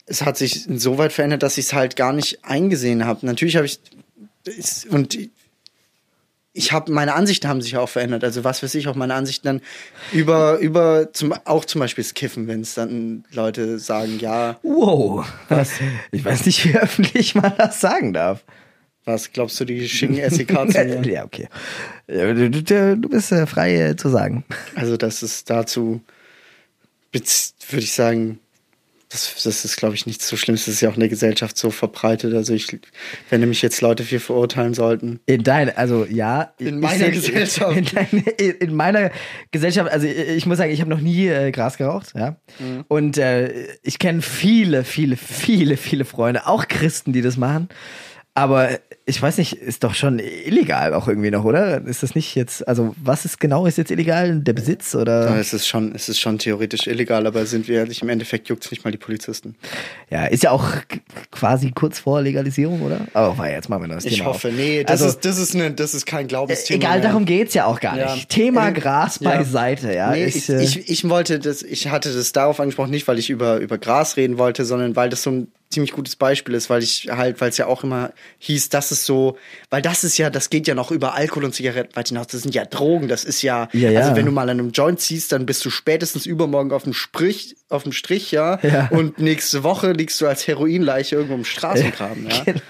es hat sich insoweit verändert, dass ich es halt gar nicht eingesehen habe. Natürlich habe ich und ich habe meine Ansichten haben sich auch verändert. Also was weiß ich, auch meine Ansichten dann über über zum, auch zum Beispiel das Kiffen, wenn es dann Leute sagen, ja, Wow. Was? Ich weiß nicht, wie öffentlich man das sagen darf. was glaubst du, die schicken SEK zu mir? ja, okay. Du, du, du bist äh, frei äh, zu sagen. Also das ist dazu, würde ich sagen, das, das ist, glaube ich, nichts so Schlimmes. Das ist ja auch in der Gesellschaft so verbreitet. Also ich, wenn nämlich jetzt Leute viel verurteilen sollten. In deiner, also ja. In meiner seh- Gesellschaft. In, deine, in, in meiner Gesellschaft, also ich, ich muss sagen, ich habe noch nie äh, Gras geraucht, ja. Mhm. Und äh, ich kenne viele, viele, viele, viele Freunde, auch Christen, die das machen. Aber ich weiß nicht, ist doch schon illegal auch irgendwie noch, oder? Ist das nicht jetzt, also was ist genau, ist jetzt illegal? Der Besitz Ja, oder? es ist schon, es ist schon theoretisch illegal, aber sind wir ehrlich, im Endeffekt juckt es nicht mal die Polizisten. Ja, ist ja auch quasi kurz vor Legalisierung, oder? Aber war jetzt mal ein neues Ich Thema. hoffe, auf. nee, das Also, ist, das ist ne, das ist kein Glaubensthema. egal, mehr. darum geht's ja auch gar Ja. nicht. Thema Äh, Gras ja. beiseite, ja. Nee, ich, ich, äh, ich, ich wollte das, ich hatte das darauf angesprochen, nicht weil ich über, über Gras reden wollte, sondern weil das so ein ziemlich gutes Beispiel ist, weil ich halt, weil es ja auch immer hieß, das ist so, weil das ist ja, das geht ja noch über Alkohol und Zigaretten weit hinaus, das sind ja Drogen, das ist ja, Ja, ja. also wenn du mal an einem Joint ziehst, dann bist du spätestens übermorgen auf dem Sprich, auf dem Strich, ja, Ja. und nächste Woche liegst du als Heroinleiche irgendwo im Straßengraben, ja. Genau.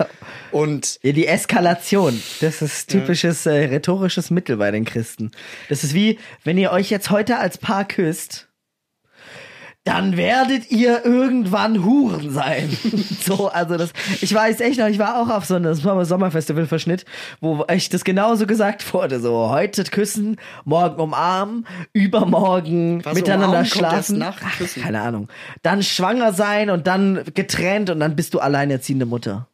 Und Ja, die Eskalation, das ist typisches äh, rhetorisches Mittel bei den Christen. Das ist wie, wenn ihr euch jetzt heute als Paar küsst, dann werdet ihr irgendwann Huren sein. so, also das, ich weiß echt noch, ich war auch auf so einem Sommer- Sommerfestival-Verschnitt, wo ich das genauso gesagt wurde, so, heute küssen, morgen umarmen, übermorgen Was, miteinander umarmen schlafen. Ach, Küssen? keine Ahnung. Dann schwanger sein und dann getrennt und dann bist du alleinerziehende Mutter.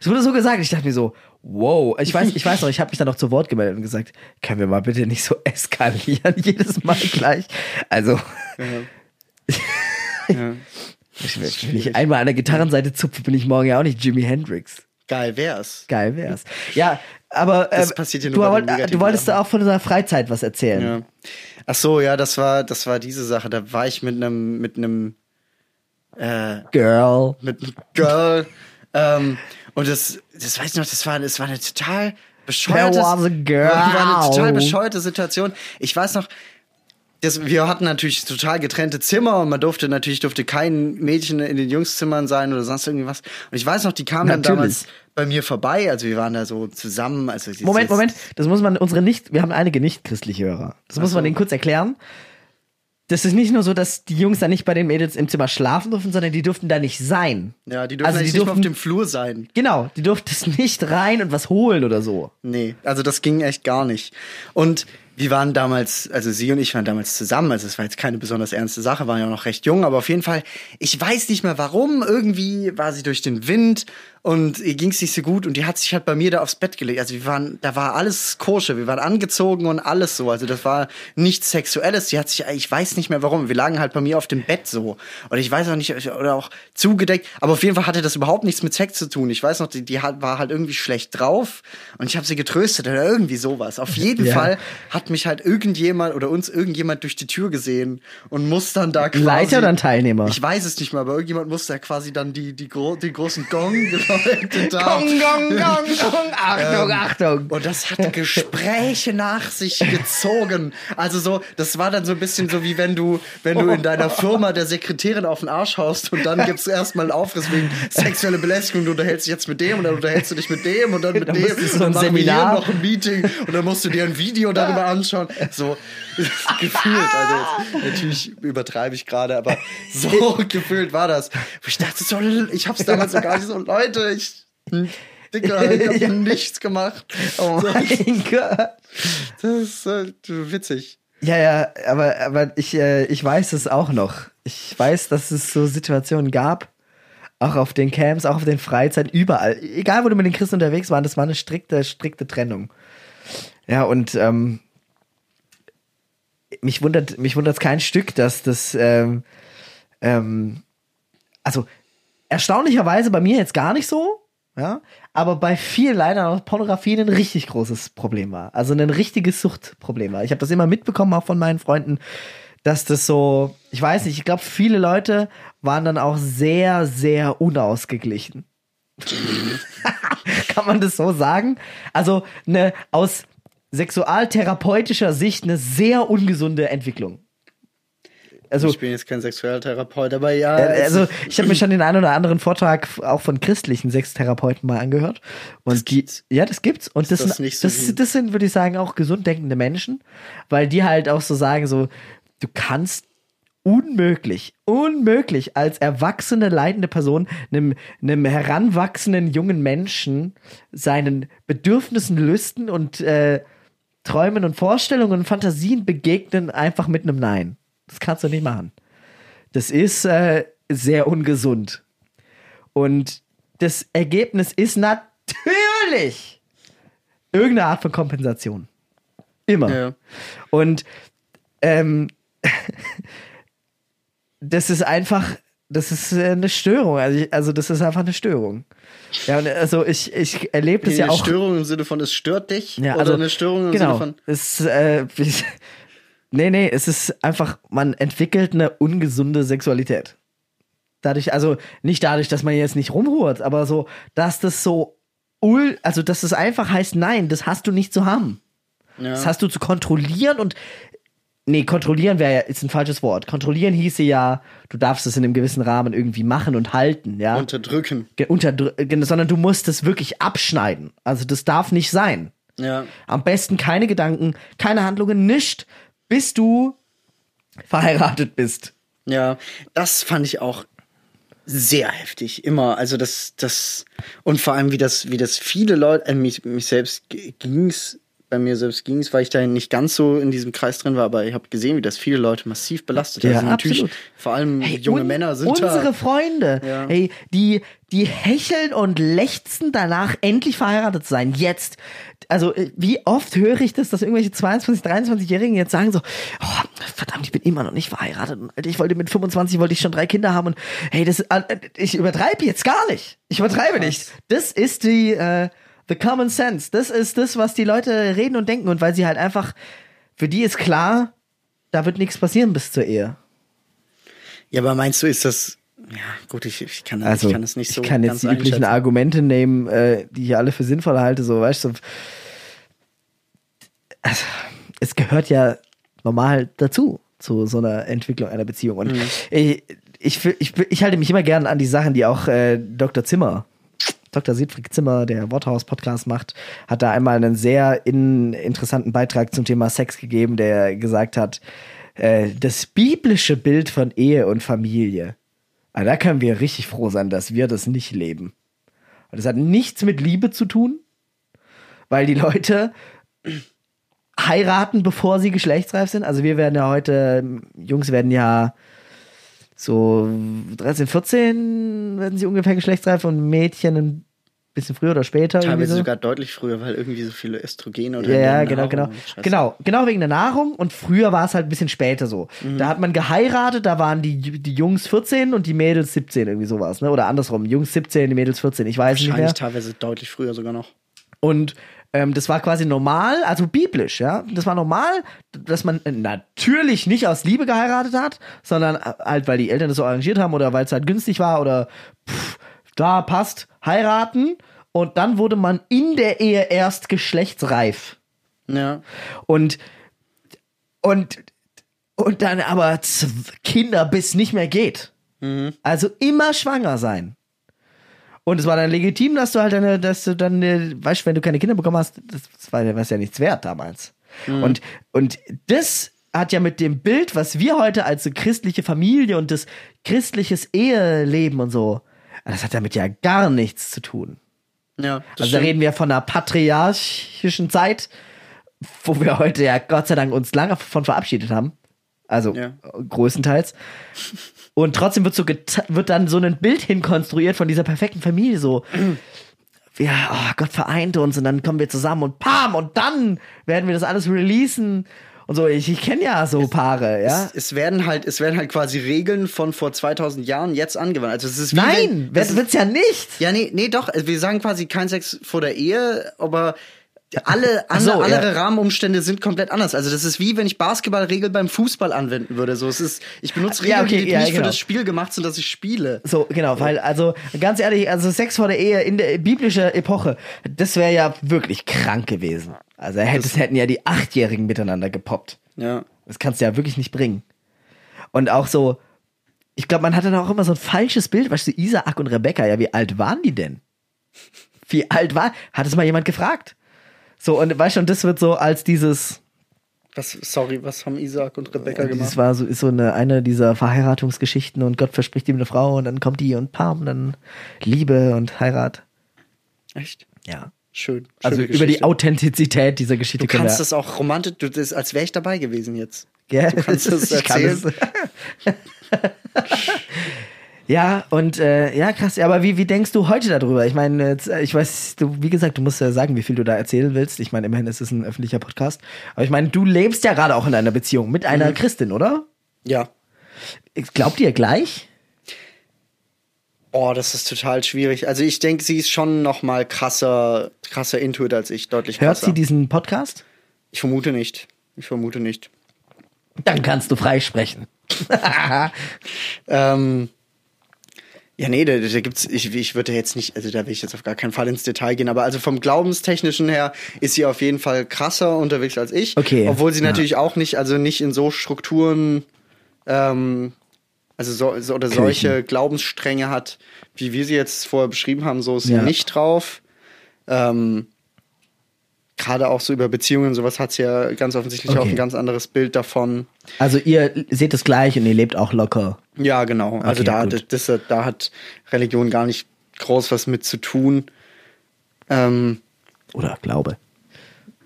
Es wurde so gesagt, ich dachte mir so, wow. Ich weiß, ich weiß noch, ich habe mich dann noch zu Wort gemeldet und gesagt, können wir mal bitte nicht so eskalieren jedes Mal gleich. Also, ja, ich, wenn ich einmal an der Gitarrenseite zupfe, bin ich morgen ja auch nicht Jimi Hendrix. geil wär's. Geil wär's. Ja, aber äh, Das passiert ja nur du, wollt, du wolltest da auch von deiner Freizeit was erzählen. Ja. Ach so, ja, das war, das war diese Sache. Da war ich mit einem, mit einem, äh, Girl. mit einem Girl. ähm, und das, das weiß ich noch, das war, das war eine total bescheuerte, war eine total bescheuerte Situation. Ich weiß noch, das, wir hatten natürlich total getrennte Zimmer und man durfte natürlich durfte kein Mädchen in den Jungszimmern sein oder sonst irgendwas. Und ich weiß noch, die kamen dann Natürlich. damals bei mir vorbei. Also wir waren da so zusammen. Also Moment, Moment, das muss man unsere nicht, wir haben einige nicht-christliche Hörer. Das muss man denen kurz erklären. das ist nicht nur so, dass die Jungs da nicht bei den Mädels im Zimmer schlafen durften, sondern die durften da nicht sein. Ja, die dürfen Also die nicht mal auf durften- dem Flur sein. Genau, die durften nicht rein und was holen oder so. Nee, also das ging echt gar nicht. Und wir waren damals, also sie und ich waren damals zusammen, also es war jetzt keine besonders ernste Sache, waren ja noch recht jung, aber auf jeden Fall, ich weiß nicht mehr warum, irgendwie war sie durch den Wind und ihr ging es nicht so gut und die hat sich halt bei mir da aufs Bett gelegt. Also wir waren, da war alles koscher, wir waren angezogen und alles so, also das war nichts Sexuelles, die hat sich, ich weiß nicht mehr warum, wir lagen halt bei mir auf dem Bett so und ich weiß auch nicht, oder auch zugedeckt, aber auf jeden Fall hatte das überhaupt nichts mit Sex zu tun. Ich weiß noch, die, die war halt irgendwie schlecht drauf und ich habe sie getröstet oder irgendwie sowas. Auf jeden Ja. Fall hat mich halt irgendjemand oder uns irgendjemand durch die Tür gesehen und muss dann da quasi. Leiter ein Teilnehmer? Ich weiß es nicht mehr, aber irgendjemand muss da quasi dann die, die, gro die großen Gong haben. Gong, gong, gong, gong. Achtung, Achtung. Und das hat Gespräche nach sich gezogen. Also so, das war dann so ein bisschen so wie wenn du, wenn du in deiner Firma der Sekretärin auf den Arsch haust und dann gibt's erstmal einen Aufriss wegen sexuelle Belästigung. Du unterhältst dich jetzt mit dem und dann unterhältst du dich mit dem und dann mit Dann dem. du so und dann ein machen wir hier Seminar. noch ein Meeting und dann musst du dir ein Video darüber anschauen. So gefühlt. Also jetzt, natürlich übertreibe ich gerade, aber so gefühlt war das. Ich dachte so, ich hab's damals so gar nicht so, Leute, ich. Dicker, ich hab nichts gemacht. Oh mein Gott. Das ist äh, witzig. Ja, ja, aber, aber ich, äh, ich weiß es auch noch. Ich weiß, dass es so Situationen gab, auch auf den Camps, auch auf den Freizeiten, überall. Egal, wo du mit den Christen unterwegs warst, das war eine strikte, strikte Trennung. Ja, und ähm, mich wundert mich kein Stück, dass das ähm, ähm, also erstaunlicherweise bei mir jetzt gar nicht so, ja, aber bei vielen leider Pornografie ein richtig großes Problem war. Also ein richtiges Suchtproblem war. Ich habe das immer mitbekommen, auch von meinen Freunden, dass das so, ich weiß nicht, ich glaube, viele Leute waren dann auch sehr, sehr unausgeglichen. Kann man das so sagen? Also eine aus sexualtherapeutischer Sicht eine sehr ungesunde Entwicklung. Also ich bin jetzt kein Sexualtherapeut, aber ja. äh, Also ich habe mir schon den einen oder anderen Vortrag auch von christlichen Sextherapeuten mal angehört. Und Das die, gibt's? ja, das gibt's. Und das, das sind, nicht so das, das sind, würde ich sagen, auch gesund denkende Menschen, weil die halt auch so sagen, so, du kannst unmöglich, unmöglich als erwachsene, leidende Person einem, einem heranwachsenden jungen Menschen seinen Bedürfnissen, Lüsten und äh, Träumen und Vorstellungen und Fantasien begegnen einfach mit einem Nein. Das kannst du nicht machen. Das ist äh, sehr ungesund. Und das Ergebnis ist natürlich irgendeine Art von Kompensation. Immer. Ja. Und ähm, das ist einfach, das ist äh, eine Störung. Also, ich, also das ist einfach eine Störung. Ja, und also ich, ich erlebe das ja eine auch. Störung im Sinne von, es stört dich? Ja, oder also, eine Störung im genau, Sinne von. Es, äh, nee, nee, es ist einfach, man entwickelt eine ungesunde Sexualität. Dadurch, also nicht dadurch, dass man jetzt nicht rumhurt, aber so, dass das so, ul, also dass es einfach heißt, nein, das hast du nicht zu haben. Ja. Das hast du zu kontrollieren und nee, kontrollieren wäre ja ist ein falsches Wort. Kontrollieren hieße ja, du darfst es in einem gewissen Rahmen irgendwie machen und halten, ja. Unterdrücken. Ge- unterdrü- ge- sondern du musst es wirklich abschneiden. Also das darf nicht sein. Ja. Am besten keine Gedanken, keine Handlungen, nicht, bis du verheiratet bist. Ja, das fand ich auch sehr heftig. Immer. Also das, das, und vor allem, wie das, wie das viele Leute, äh, mich, mich selbst ging's, bei mir selbst ging's, weil ich da nicht ganz so in diesem Kreis drin war, aber ich habe gesehen, wie das viele Leute massiv belastet hat. Ja, also natürlich, absolut. vor allem junge un- Männer sind unsere da. Freunde, Ja. hey, die, die hecheln und lechzen danach, endlich verheiratet zu sein. Jetzt. Also, äh, wie oft höre ich das, dass irgendwelche 22, 23-Jährigen jetzt sagen so, oh, verdammt, ich bin immer noch nicht verheiratet. Ich wollte mit 25 wollte ich schon drei Kinder haben und hey, das, äh, ich übertreibe jetzt gar nicht. Ich übertreibe nicht. Das ist die, äh, the common sense. Das ist das, was die Leute reden und denken und weil sie halt einfach, für die ist klar, da wird nichts passieren bis zur Ehe. Ja, aber meinst du, ist das, ja, gut, ich, ich kann, Also, ich kann es nicht so ich kann jetzt die üblichen. Argumente nehmen, äh, die ich alle für sinnvoll halte, so, weißt du, so, also, es gehört ja normal dazu, zu so einer Entwicklung einer Beziehung. Und Mhm. ich, ich, ich, ich halte mich immer gern an die Sachen, die auch äh, Dr. Zimmer, Dr. Siegfried Zimmer, der Worthaus-Podcast macht, hat da einmal einen sehr in, interessanten Beitrag zum Thema Sex gegeben, der gesagt hat, äh, das biblische Bild von Ehe und Familie. Aber da können wir richtig froh sein, dass wir das nicht leben. Und das hat nichts mit Liebe zu tun, weil die Leute heiraten, bevor sie geschlechtsreif sind. Also wir werden ja heute, Jungs werden ja so 13, 14 werden sie ungefähr geschlechtsreif und Mädchen ein bisschen früher oder später. Teilweise so. sogar deutlich früher, weil irgendwie so viele Östrogene oder Ja, genau, genau. Genau, genau wegen der Nahrung und früher war es halt ein bisschen später so. Mhm. Da hat man geheiratet, da waren die, die Jungs 14 und die Mädels 17, irgendwie sowas, ne? Oder andersrum, Jungs 17, die Mädels 14, ich weiß nicht mehr. Wahrscheinlich teilweise deutlich früher sogar noch. Und ähm, das war quasi normal, also biblisch, ja. Das war normal, dass man äh, natürlich nicht aus Liebe geheiratet hat, sondern äh, halt, weil die Eltern das so arrangiert haben oder weil es halt günstig war oder pff, da passt, heiraten. Und dann wurde man in der Ehe erst geschlechtsreif. Ja. Und, und, und dann aber Kinder bis nicht mehr geht. Also immer schwanger sein. Und es war dann legitim, dass du halt deine, dass du dann, äh, weißt du, wenn du keine Kinder bekommen hast, das, das war, ja nichts wert damals. Und, und das hat ja mit dem Bild, was wir heute als so christliche Familie und das christliches Eheleben und so, das hat damit ja gar nichts zu tun. Ja. Also da stimmt. reden wir von einer patriarchischen Zeit, wo wir heute ja Gott sei Dank uns lange von verabschiedet haben. Also Ja. größtenteils. Und trotzdem wird so wird dann so ein Bild hinkonstruiert von dieser perfekten Familie so. Ja, oh, Gott vereint uns und dann kommen wir zusammen und pam und dann werden wir das alles releasen und so. Ich, ich kenne ja so Paare, ja. Es, es werden halt, es werden halt quasi Regeln von vor 2000 Jahren jetzt angewandt. Also es ist Nein, wenn, das wird's ja nicht. ja nee, nee, doch. Also Wir sagen quasi kein Sex vor der Ehe, aber alle, alle so, andere ja. Rahmenumstände sind komplett anders. Also das ist wie wenn ich Basketballregeln beim Fußball anwenden würde. So, es ist, ich benutze Regeln, Ja, okay, die ja, nicht für genau. das Spiel gemacht sind, dass ich spiele. So, genau, weil, also, ganz ehrlich, also Sex vor der Ehe in der biblischen Epoche, das wäre ja wirklich krank gewesen. Also, das hätten ja die Achtjährigen miteinander gepoppt. Ja. Das kannst du ja wirklich nicht bringen. Und auch so, ich glaube, man hatte da auch immer so ein falsches Bild, weißt du, Isaak und Rebecca, ja, wie alt waren die denn? Wie alt war, hat es mal jemand gefragt? So, und weißt du, und das wird so als dieses, Was, sorry, was haben Isaac und Rebecca das gemacht? war so, ist so eine, eine dieser Verheiratungsgeschichten und Gott verspricht ihm eine Frau und dann kommt die und pam, dann Liebe und Heirat. Echt? Ja. Schön. Also über die. Authentizität dieser Geschichte Du kannst das auch romantisch, du, das, als wäre ich dabei gewesen jetzt. Gell? Du kannst das Ich kann erzählen. ja, und äh, ja, krass. Aber wie, wie denkst du heute darüber? Ich meine, äh, ich weiß, du, wie gesagt, du musst ja sagen, wie viel du da erzählen willst. Ich meine, immerhin ist es ein öffentlicher Podcast. Aber ich meine, du lebst ja gerade auch in einer Beziehung mit einer Christin, oder? Ja. Glaubt ihr gleich? Oh, das ist total schwierig. Also ich denke, sie ist schon noch mal krasser, krasser Intuit als ich, deutlich Hört krasser. sie diesen Podcast? ich vermute nicht. Ich vermute nicht. Dann kannst du frei sprechen. Ähm, ja, nee, da, da gibt's, ich, ich würde jetzt nicht, also da will ich jetzt auf gar keinen Fall ins Detail gehen, aber also vom Glaubenstechnischen her ist sie auf jeden Fall krasser unterwegs als ich. Okay, Obwohl sie ja. natürlich auch nicht, also nicht in so Strukturen, ähm, also so, so oder Kirchen. solche Glaubensstränge hat, wie wir sie jetzt vorher beschrieben haben, so ist sie Ja. nicht drauf. Ähm, Gerade auch so über Beziehungen, sowas hat sie ja ganz offensichtlich auch Okay. ein ganz anderes Bild davon. Also ihr seht es gleich und ihr lebt auch locker. Ja, genau. Also Okay, da, gut. das, da hat Religion gar nicht groß was mit zu tun. Ähm, Oder Glaube.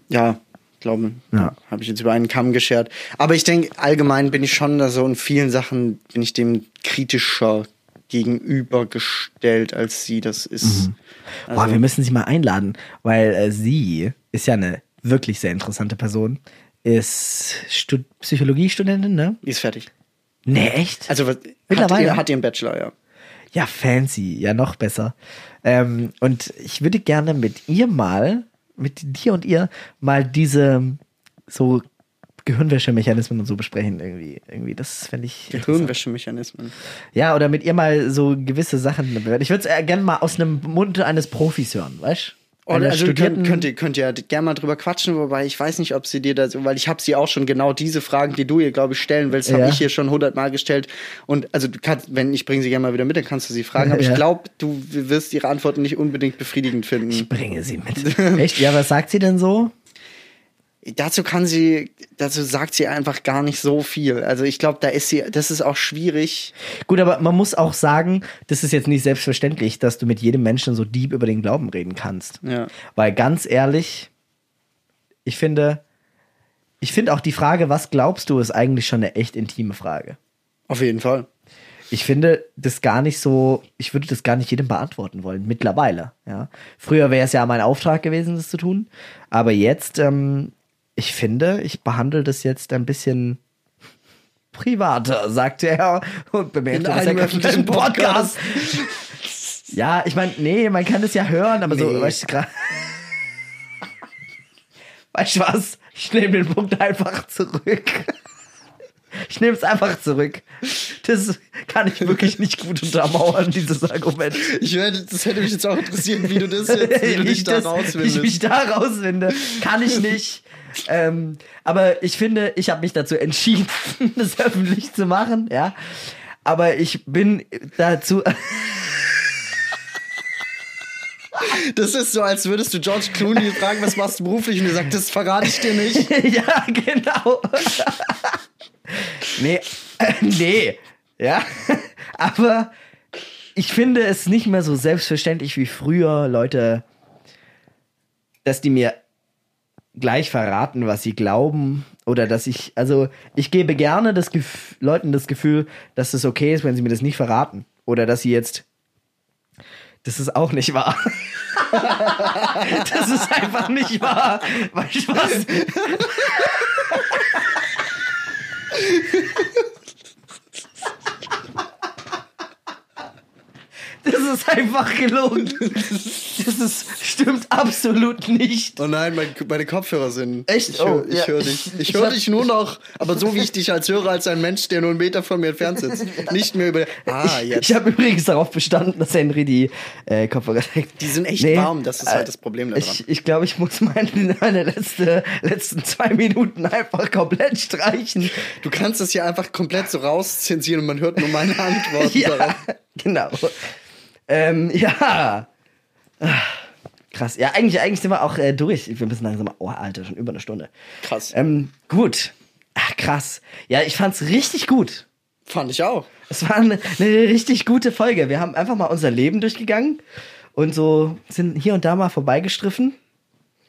ja, glaube, Ja. habe ich jetzt über einen Kamm geschert. Aber ich denke, allgemein bin ich schon da so in vielen Sachen bin ich dem kritischer gegenübergestellt, als sie das ist. Also Boah, wir müssen sie mal einladen, weil äh, sie ist ja eine wirklich sehr interessante Person. Ist Stud Psychologiestudentin, ne? Die ist fertig. Nee, echt? Also was, Mittlerweile? Hat, ihr- hat ihren Bachelor, ja. Ja, fancy, ja noch besser. Ähm, und ich würde gerne mit ihr mal, mit dir und ihr, mal diese so Gehirnwäschemechanismen und so besprechen irgendwie. Irgendwie, das fände ich. Gehirnwäschemechanismen. Ja, oder mit ihr mal so gewisse Sachen bewerten. Ich würde es gerne mal aus einem Mund eines Profis hören, weißt Oder also könnt, könnt, ihr, könnt ihr gerne mal drüber quatschen, wobei ich weiß nicht, ob sie dir da so, weil ich habe sie auch schon genau diese Fragen, die du ihr, glaube ich, stellen willst, Ja. habe ich hier schon hundertmal gestellt. Und also du kannst, wenn ich bringe sie gerne mal wieder mit, dann kannst du sie fragen. Aber Ja. ich glaube, du wirst ihre Antworten nicht unbedingt befriedigend finden. Ich bringe sie mit. Echt? Ja, was sagt sie denn so? Dazu kann sie, dazu sagt sie einfach gar nicht so viel. Also ich glaube, da ist sie, das ist auch schwierig. Gut, aber man muss auch sagen, das ist jetzt nicht selbstverständlich, dass du mit jedem Menschen so deep über den Glauben reden kannst. Ja. Weil ganz ehrlich, ich finde, ich finde auch die Frage, was glaubst du, ist eigentlich schon eine echt intime Frage. Auf jeden Fall. Ich finde das gar nicht so, ich würde das gar nicht jedem beantworten wollen, mittlerweile. Ja. Früher wäre es ja mein Auftrag gewesen, das zu tun. Aber jetzt, ähm, ich finde, ich behandle das jetzt ein bisschen privater, sagte er und bemerkte, dass er öffentlichen öffentlichen Podcast. ja, ich meine, nee, man kann das ja hören, aber so, Nee. weißt du, gerade. Weißt du was? Ich nehme den Punkt einfach zurück. Ich nehme es einfach zurück. Das kann ich wirklich nicht gut untermauern, dieses Argument. Ich werde, das hätte mich jetzt auch interessiert, wie du das jetzt, wie du ich, dich da das, ich rausfindest. mich da rausfinde. Kann ich nicht. Ähm, aber ich finde, ich habe mich dazu entschieden, das öffentlich zu machen, ja. Aber ich bin dazu. Das ist so, als würdest du George Clooney fragen, was machst du beruflich? Und er sagt, das verrate ich dir nicht. ja, genau. nee, äh, nee. Ja. Aber ich finde es nicht mehr so selbstverständlich wie früher, Leute, dass die mir gleich verraten, was sie glauben. Oder dass ich, also ich gebe gerne das Gef Leuten das Gefühl, dass es okay ist, wenn sie mir das nicht verraten. Oder dass sie jetzt. Das ist auch nicht wahr. das ist einfach nicht wahr. Weißt du was? Das ist einfach gelogen. Das ist, stimmt absolut nicht. Oh nein, mein, meine Kopfhörer sind. Echt? Ich höre Oh, ja. hör dich. Ich, Ich höre dich nur noch, aber so wie ich dich als Hörer, als ein Mensch, der nur einen Meter von mir entfernt sitzt. Nicht mehr über. Ah, jetzt. Ich habe übrigens darauf bestanden, dass Henry die äh, Kopfhörer trägt. Die sind echt warm, das ist halt das Problem daran. Ich, ich glaube, ich muss meine, meine letzte, letzten zwei Minuten einfach komplett streichen. Du kannst das hier einfach komplett so rauszensieren und man hört nur meine Antworten Ja, darauf. genau. Ähm, ja. Krass. Ja, eigentlich, eigentlich sind wir auch äh, durch. Wir müssen langsam. Oh, Alter, schon über eine Stunde. Krass. Ähm, gut. Ach, krass. Ja, ich fand's richtig gut. Fand ich auch. Es war eine, eine richtig gute Folge. Wir haben einfach mal unser Leben durchgegangen und so sind hier und da mal vorbeigestriffen.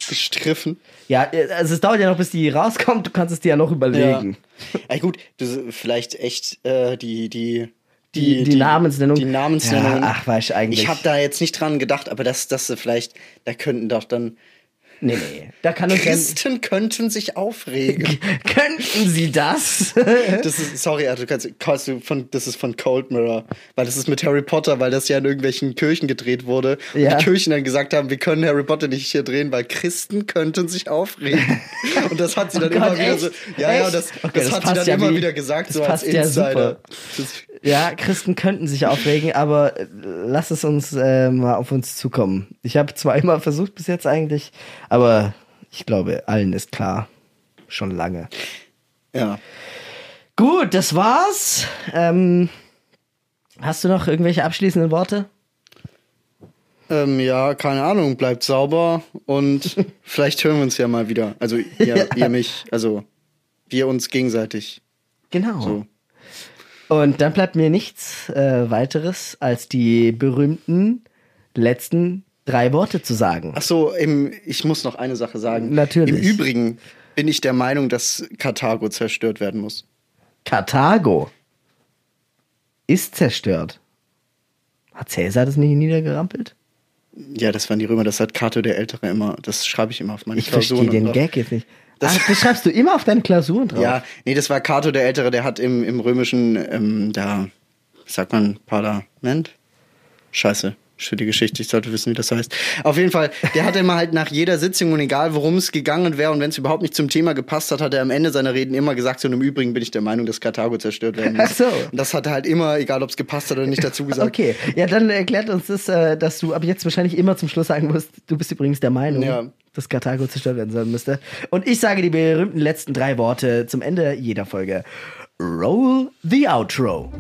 Gestriffen. Ja, also es dauert ja noch, bis die rauskommt. Du kannst es dir ja noch überlegen. Ja. Ey, gut, du, vielleicht echt äh, die, die, Die, die, Namensnennung. Die Namensnennung. Ja, ach, weißt du eigentlich. Ich habe da jetzt nicht dran gedacht, aber das, das vielleicht, da könnten doch dann Nee, nee. Da kann uns Christen könnten sich aufregen. Könnten sie das? Das ist, sorry, also du kannst, kannst du von, das ist von Cold Mirror, weil das ist mit Harry Potter, weil das ja in irgendwelchen Kirchen gedreht wurde. Und Ja. die Kirchen dann gesagt haben, wir können Harry Potter nicht hier drehen, weil Christen könnten sich aufregen. Und das hat sie dann Oh immer Gott, wieder echt? so, ja, ja, Echt? das, Okay, das, das hat sie dann ja immer wie- wieder gesagt, das so als passt ja Insider. super. Das, ja, Christen könnten sich aufregen, aber äh, lass es uns äh, mal auf uns zukommen. Ich habe zwar immer versucht bis jetzt eigentlich, aber ich glaube, allen ist klar. Schon lange. ja. Gut, das war's. Ähm, hast du noch irgendwelche abschließenden Worte? Ähm, ja, keine Ahnung, bleibt sauber und vielleicht hören wir uns ja mal wieder. Also ihr, ihr mich, also wir uns gegenseitig. Genau. So. Und dann bleibt mir nichts äh, weiteres, als die berühmten letzten drei Worte zu sagen. Ach so, im, ich muss noch eine Sache sagen. Natürlich. Im Übrigen bin ich der Meinung, dass Karthago zerstört werden muss. Karthago ist zerstört. Hat Cäsar das nicht niedergerampelt? Ja, das waren die Römer, das hat Cato der Ältere immer, das schreibe ich immer auf meine Ich verstehe Klausuren. den und Gag jetzt nicht. Das- Ach, das schreibst du immer auf deine Klausuren drauf. Ja, nee, das war Cato der Ältere, der hat im, im römischen, ähm, da, sagt man, Parlament? Scheiße. Für die Geschichte, ich sollte wissen, wie das heißt. Auf jeden Fall, der hat immer halt nach jeder Sitzung und egal worum es gegangen wäre und wenn es überhaupt nicht zum Thema gepasst hat, hat er am Ende seiner Reden immer gesagt, so und im Übrigen bin ich der Meinung, dass Karthago zerstört werden muss. Ach so. Und das hat er halt immer, egal ob es gepasst hat oder nicht, dazu gesagt. Okay, ja, dann erklärt uns das, äh, dass du ab jetzt wahrscheinlich immer zum Schluss sagen musst, du bist übrigens der Meinung, Ja. dass Karthago zerstört werden sollen müsste. Und ich sage die berühmten letzten drei Worte zum Ende jeder Folge. Roll the outro.